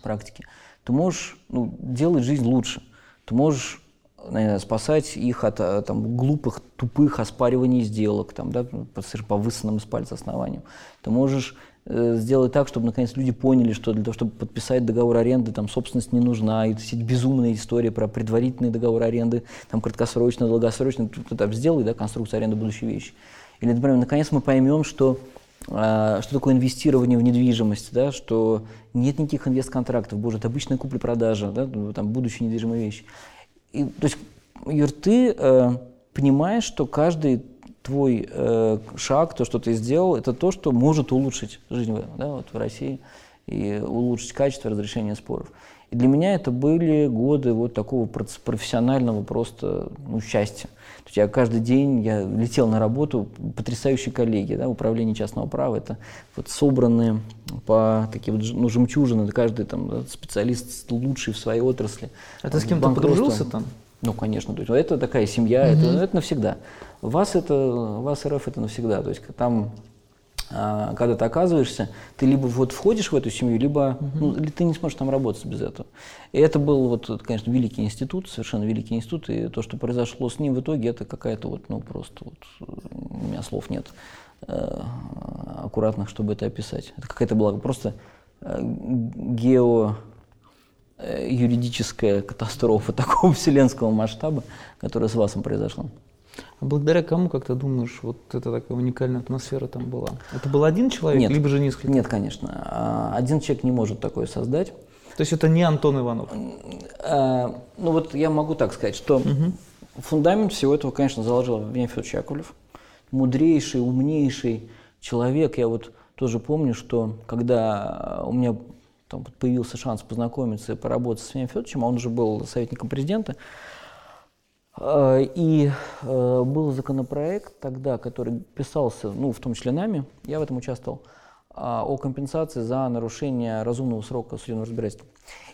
A: практики, ты можешь ну, делать жизнь лучше. Ты можешь наверное, спасать их от э, там, глупых, тупых оспариваний сделок там, да, по, высосанным из пальца основаниям. Ты можешь э, сделать так, чтобы наконец люди поняли, что для того, чтобы подписать договор аренды, там собственность не нужна, и все эти безумные истории про предварительный договор аренды, там краткосрочно, долгосрочно, ты там сделай, да, конструкцию аренды будущей вещи. Или, например, наконец мы поймем, что а, что такое инвестирование в недвижимость, да, что нет никаких инвестконтрактов, боже, это обычная купля-продажа, да, ну, там, будущие недвижимые вещи. И, то есть, Юр, ты э, понимаешь, что каждый твой э, шаг, то, что ты сделал, это то, что может улучшить жизнь да, вот в России и улучшить качество разрешения споров. И для меня это были годы вот такого профессионального просто ну, счастья. То есть я каждый день я летел на работу, потрясающие коллеги, да, управление частного права, это вот собранные по такие вот ну, жемчужины, каждый там да, специалист лучший в своей отрасли.
E: А ты с кем-то подружился там?
A: Ну, конечно, то есть это такая семья, угу. это, это навсегда. Вас это, вас РФ это навсегда. То есть там а, когда ты оказываешься, ты либо вот входишь в эту семью, либо угу. ну, ты не сможешь там работать без этого. И это был, вот, конечно, великий институт, совершенно великий институт, и то, что произошло с ним в итоге, это какая-то вот, ну, просто вот, у меня слов нет э, аккуратных, чтобы это описать. Это какая-то была просто э, гео юридическая катастрофа такого вселенского масштаба, которая с ВАСом произошла.
E: А благодаря кому, как ты думаешь, вот эта такая уникальная атмосфера там была? Это был один человек,
A: нет,
E: либо же несколько?
A: Нет, конечно. А, один человек не может такое создать.
E: То есть это не Антон Иванов?
A: А, ну вот я могу так сказать, что угу. фундамент всего этого, конечно, заложил Евгений Федорович Яковлев. Мудрейший, умнейший человек. Я вот тоже помню, что когда у меня там появился шанс познакомиться и поработать с Евгением Федоровичем, а он уже был советником президента, Э, и э, был законопроект тогда, который писался, ну, в том числе нами, я в этом участвовал, а, о компенсации за нарушение разумного срока судебного разбирательства.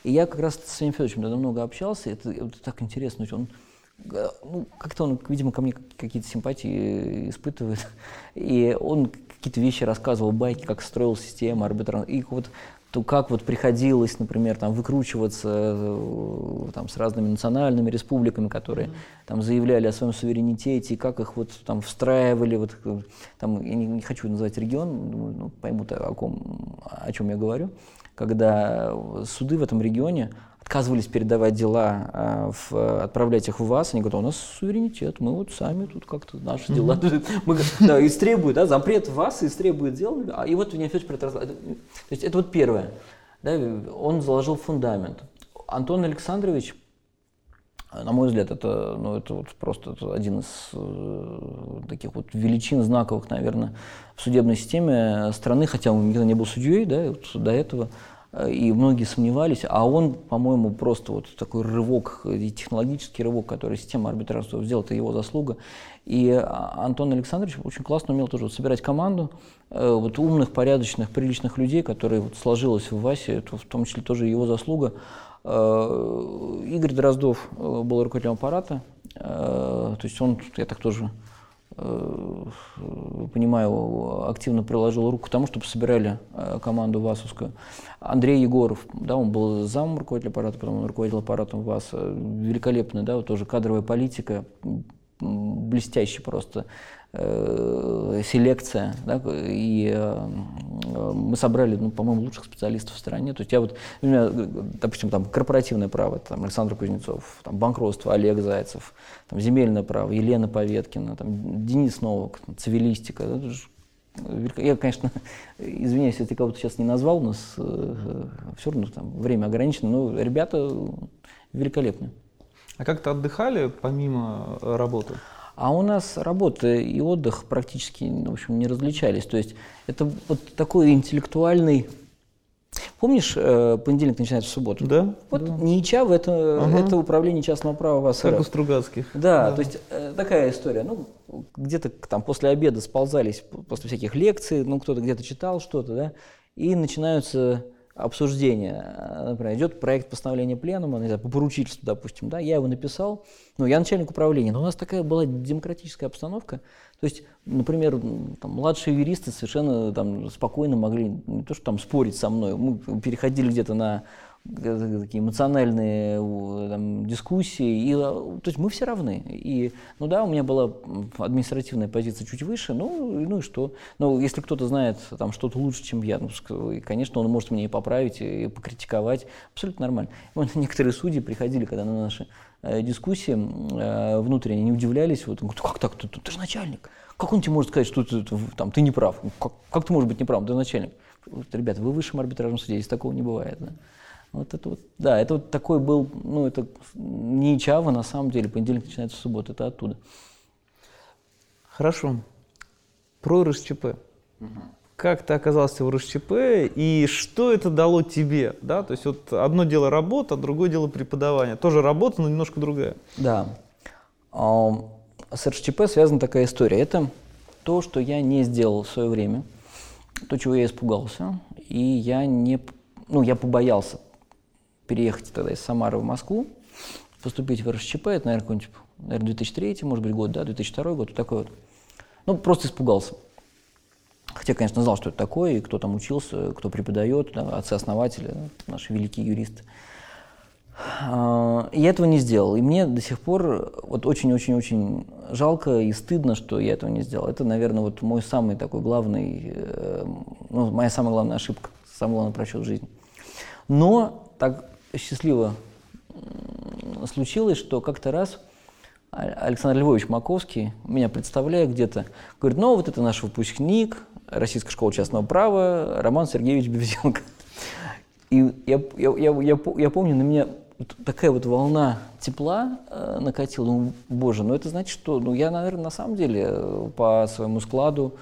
A: И я как раз с Сергеем Федоровичем тогда много общался, это, это так интересно, он э, ну, как-то он, видимо, ко мне какие-то симпатии испытывает, и он какие-то вещи рассказывал, байки, как строил система арбитражная, и вот то как вот приходилось, например, там, выкручиваться э, там, с разными национальными республиками, которые mm-hmm. там, заявляли о своем суверенитете, и как их вот, там, встраивали, вот, э, там, я не, не хочу называть регион, ну, поймут, о, ком, о чем я говорю, когда суды в этом регионе отказывались передавать дела, а, в, отправлять их в вас, они говорят, «А у нас суверенитет, мы вот сами тут как-то наши дела. Мы, да, истребуют, да, запрет вас истребует дело, а, и вот Вениамин Федорович То есть это вот первое. Да, он заложил фундамент. Антон Александрович, на мой взгляд, это, ну, это вот просто это один из э, таких вот величин знаковых, наверное, в судебной системе страны, хотя он никогда не был судьей, да, вот до этого и многие сомневались, а он, по-моему, просто вот такой рывок, технологический рывок, который система арбитража сделала, это его заслуга. И Антон Александрович очень классно умел тоже вот собирать команду э, вот умных, порядочных, приличных людей, которые вот сложилось в ВАСе, это в том числе тоже его заслуга. Э, Игорь Дроздов э, был руководителем аппарата, то есть он, я так тоже Э, понимаю, активно приложил руку к тому, чтобы собирали э, команду ВАСовскую. Андрей Егоров, да, он был замом руководителя аппарата, потом он руководил аппаратом ВАС. Великолепный, да, вот тоже кадровая политика, блестящий просто э, селекция, да, и э, мы собрали, ну, по-моему, лучших специалистов в стране. То есть я вот, у меня, допустим, там корпоративное право, там Александр Кузнецов, там банкротство Олег Зайцев, там земельное право Елена Поветкина, там Денис Новок, там, цивилистика. Я, конечно, извиняюсь, если кого-то сейчас не назвал, у нас э, все равно там время ограничено, но ребята великолепные.
E: А как-то отдыхали помимо работы?
A: А у нас работа и отдых практически, в общем, не различались. То есть это вот такой интеллектуальный Помнишь, э, понедельник начинается в субботу?
E: Да.
A: Вот
E: да.
A: НИИЧАВ это,
E: Ага.
A: это управление частного права в АСРФ.
E: Как у Стругацких.
A: Да, то есть э, такая история. Ну, где-то там после обеда сползались, после всяких лекций, ну, кто-то где-то читал что-то, да, и начинаются обсуждения. Э, Например, идет проект постановления пленума, не знаю, по поручительству, допустим, да, я его написал, ну, я начальник управления, но у нас такая была демократическая обстановка, то есть, например, там, младшие юристы совершенно там, спокойно могли не то, что там спорить со мной, мы переходили где-то на такие эмоциональные там, дискуссии, и, э, то есть мы все равны. И, ну да, у меня была административная позиция чуть выше, ну, ну и что? Ну, если кто-то знает там что-то лучше, чем я, ну, и, конечно, он может мне и поправить, и покритиковать, абсолютно нормально. Вот некоторые судьи приходили, когда на наши э, дискуссии м, э, внутренне не удивлялись, вот, как так, ты, ты же начальник, как он тебе может сказать, что ты, ты, там, ты не прав? Как, как ты можешь быть неправ, ты начальник? Ребята, вы в высшем арбитражном суде, здесь такого не бывает. Да? Вот это вот, да, это вот такой был, ну, это не Чава, на самом деле, понедельник начинается в субботу, это оттуда.
E: Хорошо. Про РСЧП. Как ты оказался в РСЧП и что это дало тебе? Да? То есть вот одно дело работа, другое дело преподавание. Тоже работа, но немножко другая.
A: Да. А, С РШЧП связана такая история. Это то, что я не сделал в свое время, то, чего я испугался, и я не, ну, я побоялся переехать тогда из Самары в Москву, поступить в РШЧП, это, наверное, какой-нибудь, наверное, 2003, может быть, год, да, 2002 год, вот такой вот. Ну, просто испугался. Хотя, конечно, знал, что это такое, и кто там учился, кто преподает, да, отцы-основатели, да, наши великие юристы. А, Я этого не сделал. И мне до сих пор вот очень-очень-очень жалко и стыдно, что я этого не сделал. Это, наверное, вот мой самый такой главный, э, ну, моя самая главная ошибка, самый главный просчет жизни. Но так счастливо случилось, что как-то раз Александр Львович Маковский, меня представляя где-то, говорит, ну вот это наш выпускник Российской школы частного права Роман Сергеевич Бевзенко. И я, я, я, я, я помню, на меня такая вот волна тепла э, накатила. Думаю, боже, ну это значит, что ну, я, наверное, на самом деле э, по своему складу,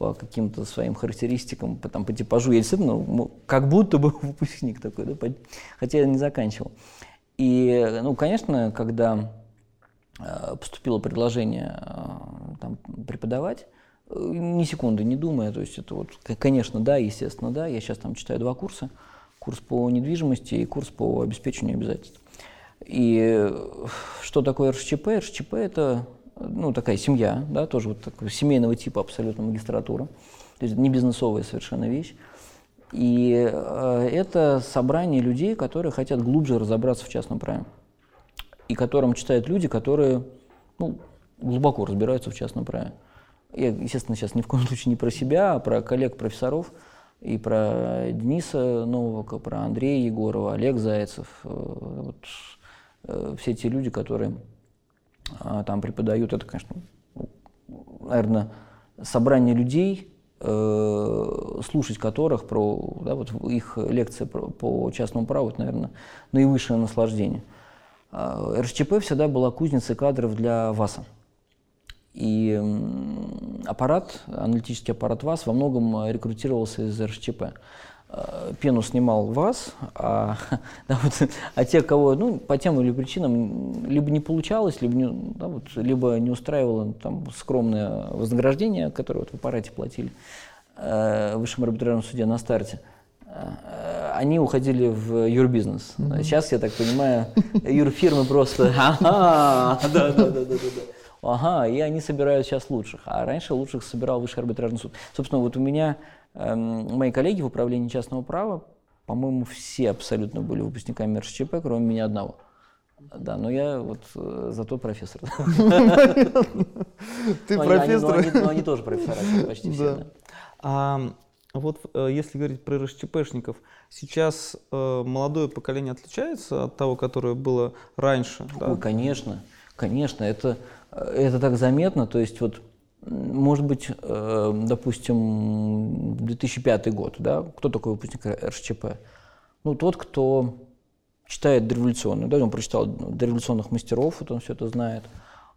A: по каким-то своим характеристикам, по, там, по типажу, я действительно ну, как будто бы выпускник такой, да, хотя я не заканчивал. И, ну, конечно, когда э, поступило предложение э, там, преподавать, э, ни секунды не думая, то есть это вот, конечно, да, естественно, да, я сейчас там читаю два курса, курс по недвижимости и курс по обеспечению обязательств. И что такое РШЧП? РШЧП – это ну, такая семья, да, тоже вот такого семейного типа абсолютно магистратура, то есть не бизнесовая совершенно вещь. И э, это собрание людей, которые хотят глубже разобраться в частном праве и которым читают люди, которые ну, глубоко разбираются в частном праве. Я, естественно, сейчас ни в коем случае не про себя, а про коллег-профессоров, и про Дениса Новака, про Андрея Егорова, Олег Зайцев. э, Вот, э, все те люди, которые там преподают, это, конечно, наверное, собрание людей, э, слушать которых про да, вот их лекции по частному праву, это, наверное, наивысшее наслаждение. А, РСЧП всегда была кузницей кадров для ВАСа. И аппарат, аналитический аппарат ВАС во многом рекрутировался из РСЧП. Э, Пену снимал ВАС, а, да, вот, а те, кого ну, по тем или причинам либо не получалось, либо не, да, вот, либо не устраивало там, скромное вознаграждение, которое вот в аппарате платили э, высшем арбитражном суде на старте, э, они уходили в юрбизнес. Сейчас, я так понимаю, юрфирмы просто «Ага, да-да-да-да-да». Ага, и они собирают сейчас лучших. А раньше лучших собирал Высший арбитражный суд. Собственно, вот у меня мои коллеги в управлении частного права, по-моему, все абсолютно были выпускниками РСЧП, кроме меня одного. Да, но я вот э, зато профессор.
E: Ты профессор.
A: ну, они- тоже профессора, почти все.
E: А вот э, если говорить про РСЧПшников, сейчас э, молодое поколение отличается от того, которое было раньше? да?
A: Ой, конечно, конечно, это, это так заметно. То есть вот, может быть, э, допустим, 2005 год, да, кто такой выпускник РСЧП? Ну, тот, кто читает дореволюционную, да, он прочитал дореволюционных мастеров, вот он все это знает.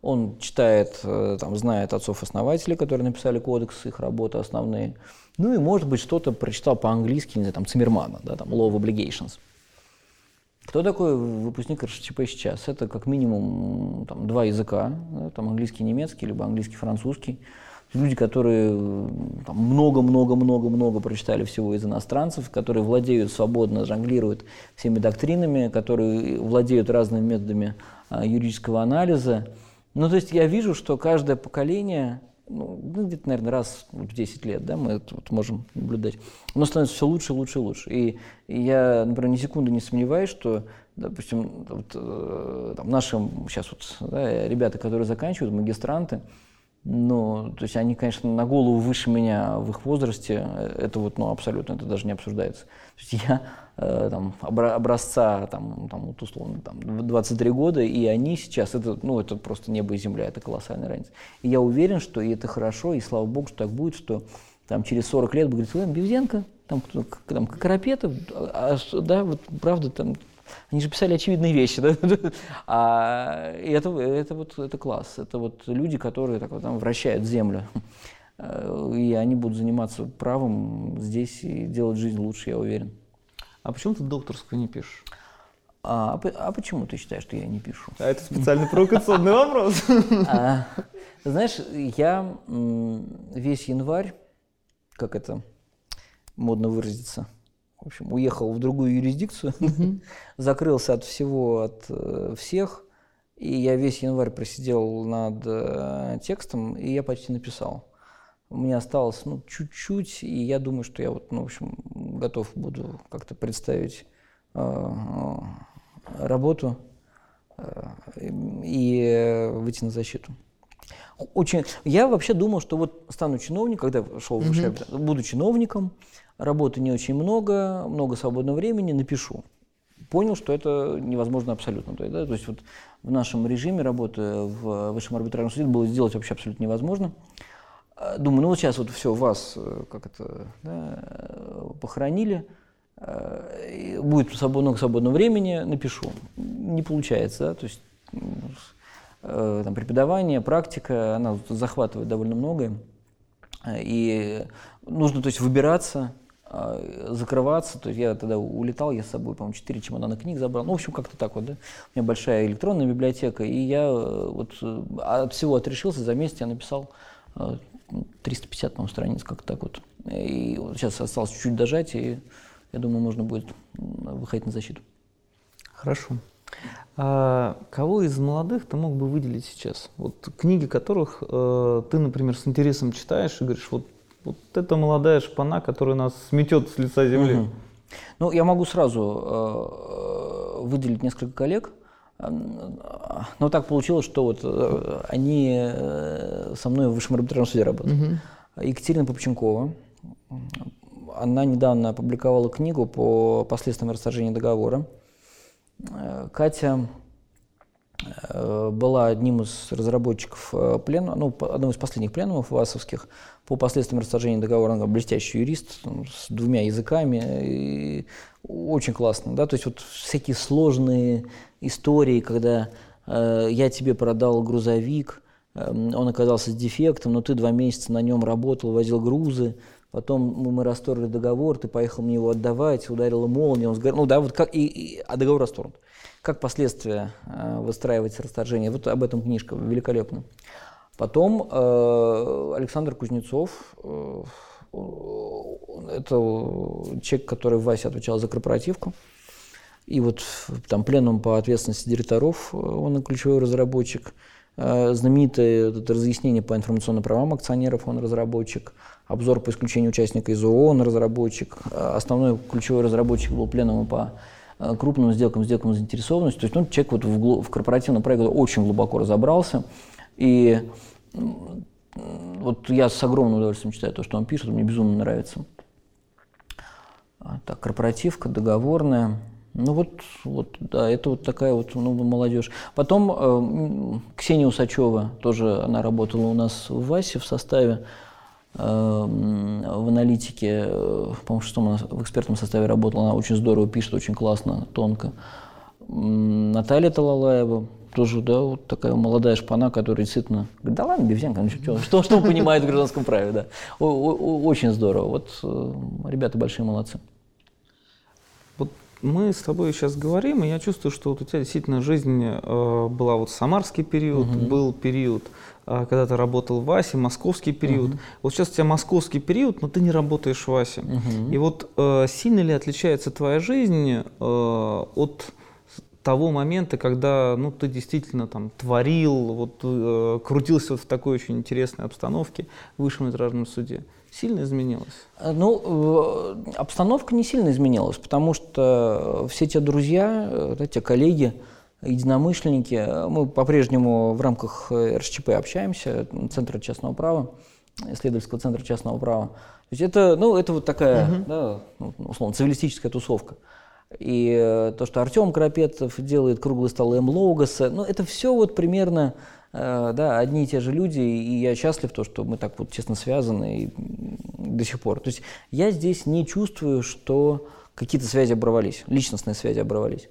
A: он читает, э, там, знает отцов-основателей, которые написали кодекс, их работы основные. Ну и, может быть, что-то прочитал по-английски, не знаю, там, Циммермана, да, там, Law of Obligations. Кто такой выпускник РШЧП сейчас? Это как минимум там, два языка, там английский, немецкий, либо английский, французский. Люди, которые много-много-много-много прочитали всего из иностранцев, которые владеют свободно, жонглируют всеми доктринами, которые владеют разными методами а, юридического анализа. Ну, то есть я вижу, что каждое поколение ну, ну, где-то, наверное, раз в 10 лет, да, мы это вот можем наблюдать. Но становится все лучше, лучше, лучше. И, и я, например, ни секунды не сомневаюсь, что, допустим, вот, э, там, наши сейчас вот, да, ребята, которые заканчивают, магистранты, ну, то есть они, конечно, на голову выше меня в их возрасте, это вот, ну, абсолютно, это даже не обсуждается. То есть я э, там, образца, там, там, вот условно, там, 23 года, и они сейчас, это, ну, это просто небо и земля, это колоссальная разница. И я уверен, что и это хорошо, и слава богу, что так будет, что там через 40 лет будет говорить, Бевзенко, там, там Карапетов, а, а, да, вот правда, там они же писали очевидные вещи, да? А и это, это вот это класс. Это вот люди, которые так вот там вращают землю. И они будут заниматься правом здесь и делать жизнь лучше, я уверен.
E: А почему ты докторскую не пишешь?
A: А, а почему ты считаешь, что я не пишу?
E: А это специальный провокационный вопрос. А,
A: знаешь, я весь январь, как это модно выразиться, в общем, уехал в другую юрисдикцию, mm-hmm. закрылся от всего, от э, всех, и я весь январь просидел над э, текстом, и я почти написал. У меня осталось ну, чуть-чуть, и я думаю, что я вот, ну, в общем, готов буду как-то представить э, работу э, и выйти на защиту. Очень. Я вообще думал, что вот стану чиновником, когда шел в высшее, mm-hmm. буду чиновником, работы не очень много, много свободного времени, напишу. Понял, что это невозможно абсолютно. То есть, да, то есть вот в нашем режиме работы в высшем арбитражном суде было сделать вообще абсолютно невозможно. А, думаю, ну вот сейчас вот все, вас э, как это, да, похоронили, э, будет свободно, свободного времени, напишу. Не получается, да, то есть э, там, преподавание, практика, она захватывает довольно многое. И нужно, то есть, выбираться, а, закрываться. То есть я тогда улетал, я с собой, по-моему, 4 чемодана книг забрал. Ну, в общем, как-то так вот, да. У меня большая электронная библиотека, и я э, вот э, от всего отрешился, за месяц я написал 350, э, по-моему, страниц, как-то так вот. И вот сейчас осталось чуть-чуть дожать, и я думаю, можно будет выходить на защиту.
E: Хорошо. А кого из молодых ты мог бы выделить сейчас? Вот книги которых э, ты, например, с интересом читаешь и говоришь, вот вот это молодая шпана, которая нас сметет с лица земли. Угу.
A: Ну, я могу сразу э, выделить несколько коллег. Но так получилось, что вот э, они э, со мной в высшем арбитражном суде работают. Угу. Екатерина Попченкова. Она недавно опубликовала книгу по последствиям расторжения договора. Э, Катя Э, была одним из разработчиков э, плена, ну, одного из последних пленумов ВАСовских по последствиям расторжения договора. Она блестящий юрист с двумя языками. И очень классно. Да? То есть вот всякие сложные истории, когда э, я тебе продал грузовик, э, он оказался с дефектом, но ты два месяца на нем работал, возил грузы, Потом мы, расторгли договор, ты поехал мне его отдавать, ударила молния, он сгорел. Ну да, вот как, и, и, а договор расторгнут. Как последствия э, выстраивать расторжение? Вот об этом книжка великолепна. Потом э, Александр Кузнецов, э, это человек, который в ВАСе отвечал за корпоративку. И вот там пленум по ответственности директоров, э, он ключевой разработчик. Э, знаменитое это разъяснение по информационным правам акционеров, он разработчик. Обзор по исключению участника из ООО, он разработчик. Э, основной ключевой разработчик был пленум по Э, крупным сделкам, сделкам заинтересованности. То есть ну, человек вот в, в корпоративном проекте очень глубоко разобрался. И вот я с огромным удовольствием читаю то, что он пишет, мне безумно нравится. А, так, корпоративка, договорная. Ну вот, вот, да, это вот такая вот ну, молодежь. Потом э, Ксения Усачева, тоже она работала у нас в ВАСе в составе. Эм, в аналитике, э, по-моему, шестом в экспертном составе работала, она очень здорово пишет, очень классно, тонко. Наталья Талалаева, тоже, да, вот такая молодая шпана, которая действительно говорит, да ладно, Бевзенко, ну что, что, что он понимает в гражданском праве, да. О, о, очень здорово. Вот э, ребята большие молодцы.
E: Вот мы с тобой сейчас говорим, и я чувствую, что вот у тебя действительно жизнь э, была вот самарский период, угу. был период, когда ты работал в ВАСе, московский период. Угу. Вот сейчас у тебя московский период, но ты не работаешь в ВАСе. Угу. И вот э, сильно ли отличается твоя жизнь э, от того момента, когда ну, ты действительно там творил, вот, э, крутился вот в такой очень интересной обстановке в высшем метражном суде? Сильно изменилось?
A: Э, ну, э, обстановка не сильно изменилась, потому что все те друзья, э, те коллеги, единомышленники, мы по-прежнему в рамках РСЧП общаемся, Центра частного права, исследовательского центра частного права. То есть это, ну, это вот такая, uh-huh. да, ну, условно, цивилистическая тусовка. И э, то, что Артем Крапетов делает круглый стол М. Логоса, ну, это все вот примерно э, да, одни и те же люди, и я счастлив, то, что мы так вот честно связаны и до сих пор. То есть я здесь не чувствую, что какие-то связи оборвались, личностные связи оборвались.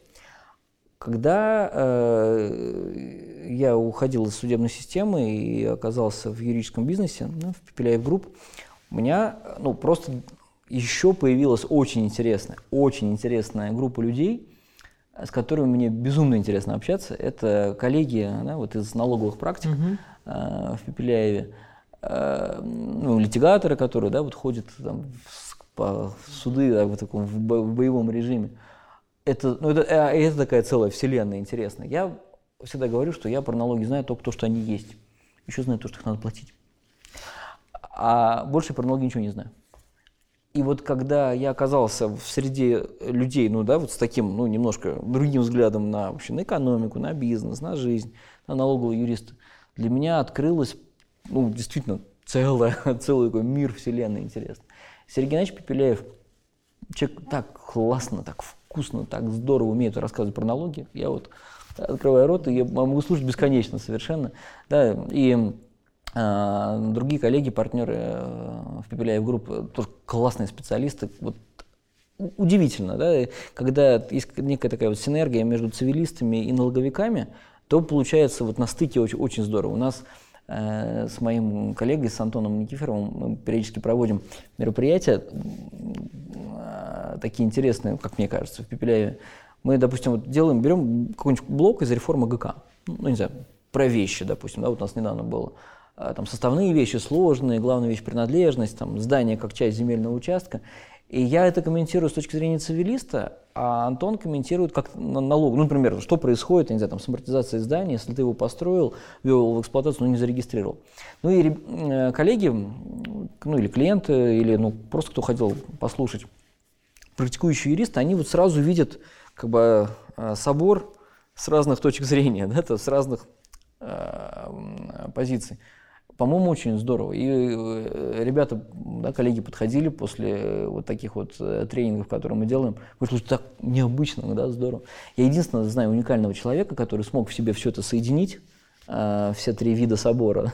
A: Когда э, я уходил из судебной системы и оказался в юридическом бизнесе, ну, в Пепеляев Групп, у меня ну, просто еще появилась очень интересная, очень интересная группа людей, с которыми мне безумно интересно общаться. Это коллеги да, вот из налоговых практик uh-huh. э, в Пепеляеве, э, ну, литигаторы, которые да, вот ходят там, в, по в суды да, в, таком, в боевом режиме. Это, ну, это, э, это такая целая вселенная интересная. Я всегда говорю, что я про налоги знаю только то, что они есть. Еще знаю то, что их надо платить. А больше про налоги ничего не знаю. И вот когда я оказался в среде людей, ну да, вот с таким, ну, немножко другим взглядом на, вообще, на экономику, на бизнес, на жизнь, на налогового юриста, для меня открылось, ну, действительно, целое, целый такой мир вселенной интересный. Сергей Иванович Пепеляев, человек так классно, так вкусно, так здорово умеет рассказывать про налоги. Я вот открываю рот, и я могу слушать бесконечно совершенно. Да, и а, другие коллеги, партнеры э, в Пепеляев Групп, э, тоже классные специалисты. Вот удивительно, да, когда есть некая такая вот синергия между цивилистами и налоговиками, то получается вот на стыке очень, очень здорово. У нас э, с моим коллегой, с Антоном Никифоровым, мы периодически проводим мероприятия э, такие интересные, как мне кажется, в Пепеляеве. Мы, допустим, вот делаем, берем какой-нибудь блок из реформы ГК, ну, не знаю, про вещи, допустим, да, вот у нас недавно было а, там, составные вещи сложные, главная вещь принадлежность, там, здание как часть земельного участка. И я это комментирую с точки зрения цивилиста, а Антон комментирует как налог. Ну, например, что происходит, я не знаю, там, с амортизацией здания, если ты его построил, ввел в эксплуатацию, но не зарегистрировал. Ну и э, коллеги, ну или клиенты, или ну, просто кто хотел послушать, практикующие юристы, они вот сразу видят как бы э, собор с разных точек зрения, да, то, с разных э, позиций. По-моему, очень здорово. И э, ребята, да, коллеги подходили после вот таких вот э, тренингов, которые мы делаем, говорят, так необычно, да, здорово. Я единственное знаю уникального человека, который смог в себе все это соединить, э, все три вида собора.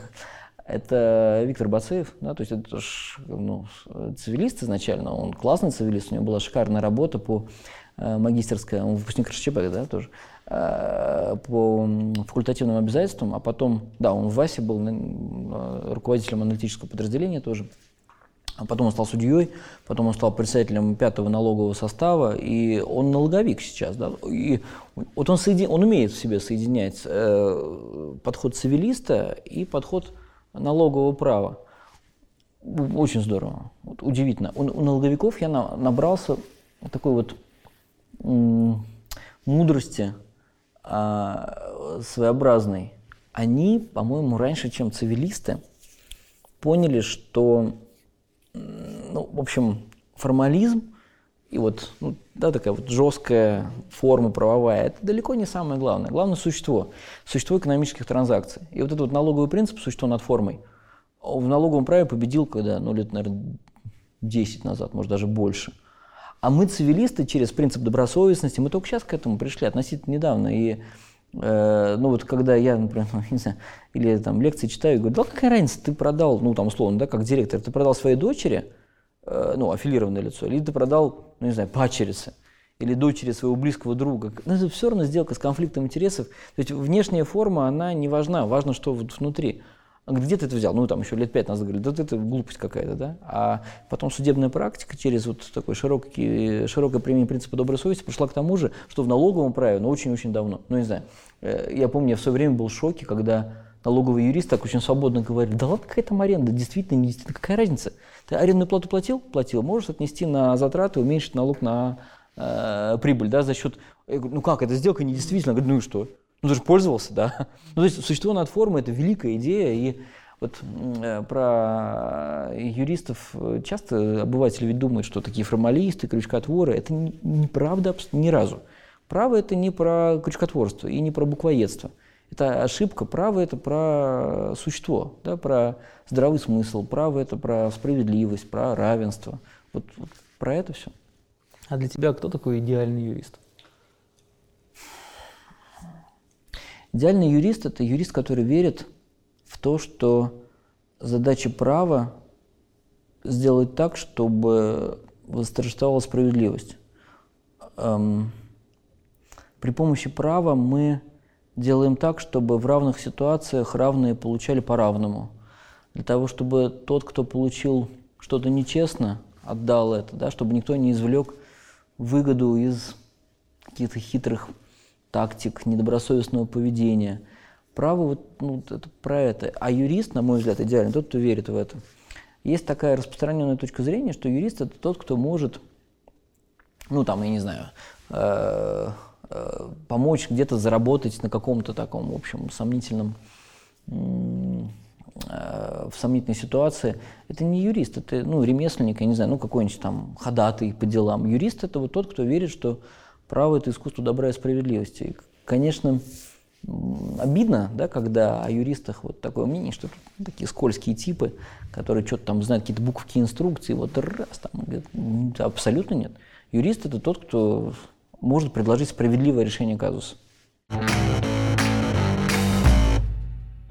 A: Это Виктор Бацеев, да, то есть это ж, ну, цивилист изначально, он классный цивилист, у него была шикарная работа по э, магистерская, он выпускник РШЧП, да, тоже. Э, по факультативным обязательствам, а потом, да, он в ВАСе был э, руководителем аналитического подразделения тоже, а потом он стал судьей, потом он стал председателем пятого налогового состава, и он налоговик сейчас, да, и вот он, соедин, он умеет в себе соединять э, подход цивилиста и подход налогового права. Очень здорово, вот, удивительно. У, у налоговиков я на, набрался такой вот мудрости, а, своеобразный, они, по-моему, раньше, чем цивилисты, поняли, что, ну, в общем, формализм и вот ну, да, такая вот жесткая форма правовая, это далеко не самое главное. Главное – существо, существо экономических транзакций. И вот этот вот налоговый принцип, существо над формой, в налоговом праве победил, когда, ну, лет, наверное, 10 назад, может, даже больше – а мы, цивилисты, через принцип добросовестности, мы только сейчас к этому пришли, относительно недавно. И э, ну вот когда я, например, не знаю, или там лекции читаю, говорю, да какая разница, ты продал, ну там условно, да, как директор, ты продал своей дочери, ну, аффилированное лицо, или ты продал, ну не знаю, пачерице. или дочери своего близкого друга. Но это все равно сделка с конфликтом интересов. То есть внешняя форма, она не важна, важно, что вот внутри. Говорит, где ты это взял? Ну, там еще лет пять назад говорили, да это глупость какая-то, да? А потом судебная практика через вот такой широкий, широкое применение принципа доброй совести пришла к тому же, что в налоговом праве, ну, очень-очень давно, ну, не знаю, э, я помню, я в свое время был в шоке, когда налоговый юрист так очень свободно говорит, да ладно, какая там аренда, действительно, не действительно, какая разница? Ты арендную плату платил? Платил. Можешь отнести на затраты, уменьшить налог на э, прибыль, да, за счет... Я говорю, ну как, эта сделка не действительно? Ну и что? Ну ты же пользовался, да? Ну то есть существо над формой – это великая идея, и вот э, про юристов часто обыватели ведь думают, что такие формалисты, крючкотворы – это неправда ни разу. Право – это не про крючкотворство и не про буквоедство. Это ошибка. Право – это про существо, да, про здравый смысл. Право – это про справедливость, про равенство. Вот, вот про это все.
E: А для тебя кто такой идеальный юрист?
A: Идеальный юрист – это юрист, который верит в то, что задача права сделать так, чтобы восторжествовала справедливость. Эм, при помощи права мы делаем так, чтобы в равных ситуациях равные получали по-равному. Для того, чтобы тот, кто получил что-то нечестно, отдал это, да, чтобы никто не извлек выгоду из каких-то хитрых тактик, недобросовестного поведения. Право вот, ну, это про это. А юрист, на мой взгляд, идеально тот, кто верит в это. Есть такая распространенная точка зрения, что юрист это тот, кто может, ну там, я не знаю, э, помочь где-то заработать на каком-то таком, в общем, сомнительном э, в сомнительной ситуации, это не юрист, это ну, ремесленник, я не знаю, ну какой-нибудь там ходатай по делам. Юрист это вот тот, кто верит, что право – это искусство добра и справедливости. И, конечно, обидно, да, когда о юристах вот такое мнение, что тут такие скользкие типы, которые что-то там знают, какие-то буковки инструкции, вот раз там, абсолютно нет. Юрист – это тот, кто может предложить справедливое решение казуса.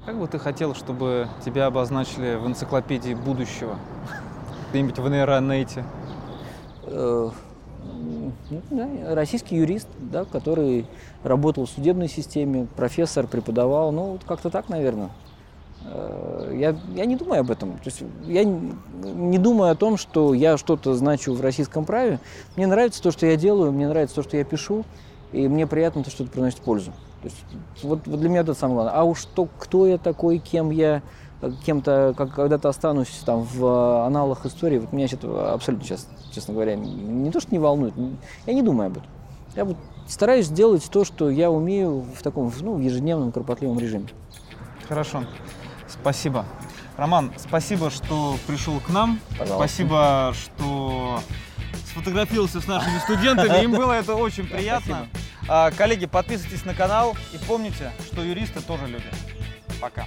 B: Как бы ты хотел, чтобы тебя обозначили в энциклопедии будущего? Где-нибудь в нейронете?
A: Э, российский юрист, да, который работал в судебной системе, профессор, преподавал, ну, вот как-то так, наверное. Э, я, я не думаю об этом. То есть я не думаю о том, что я что-то значу в российском праве. Мне нравится то, что я делаю, мне нравится то, что я пишу, и мне приятно то, что это приносит пользу. То есть, вот, вот для меня это самое главное. А уж то, кто я такой, кем я, кем-то, как когда-то останусь там в э, аналах истории, вот меня это абсолютно сейчас, честно говоря, не то, что не волнует, я не думаю об этом. Я вот стараюсь делать то, что я умею в таком, ну, в ежедневном кропотливом режиме.
B: Хорошо, спасибо. Роман, спасибо, что пришел к нам.
A: Пожалуйста.
B: Спасибо, что сфотографировался с нашими студентами. Им было это очень приятно. А, коллеги, подписывайтесь на канал и помните, что юристы тоже люди. Пока.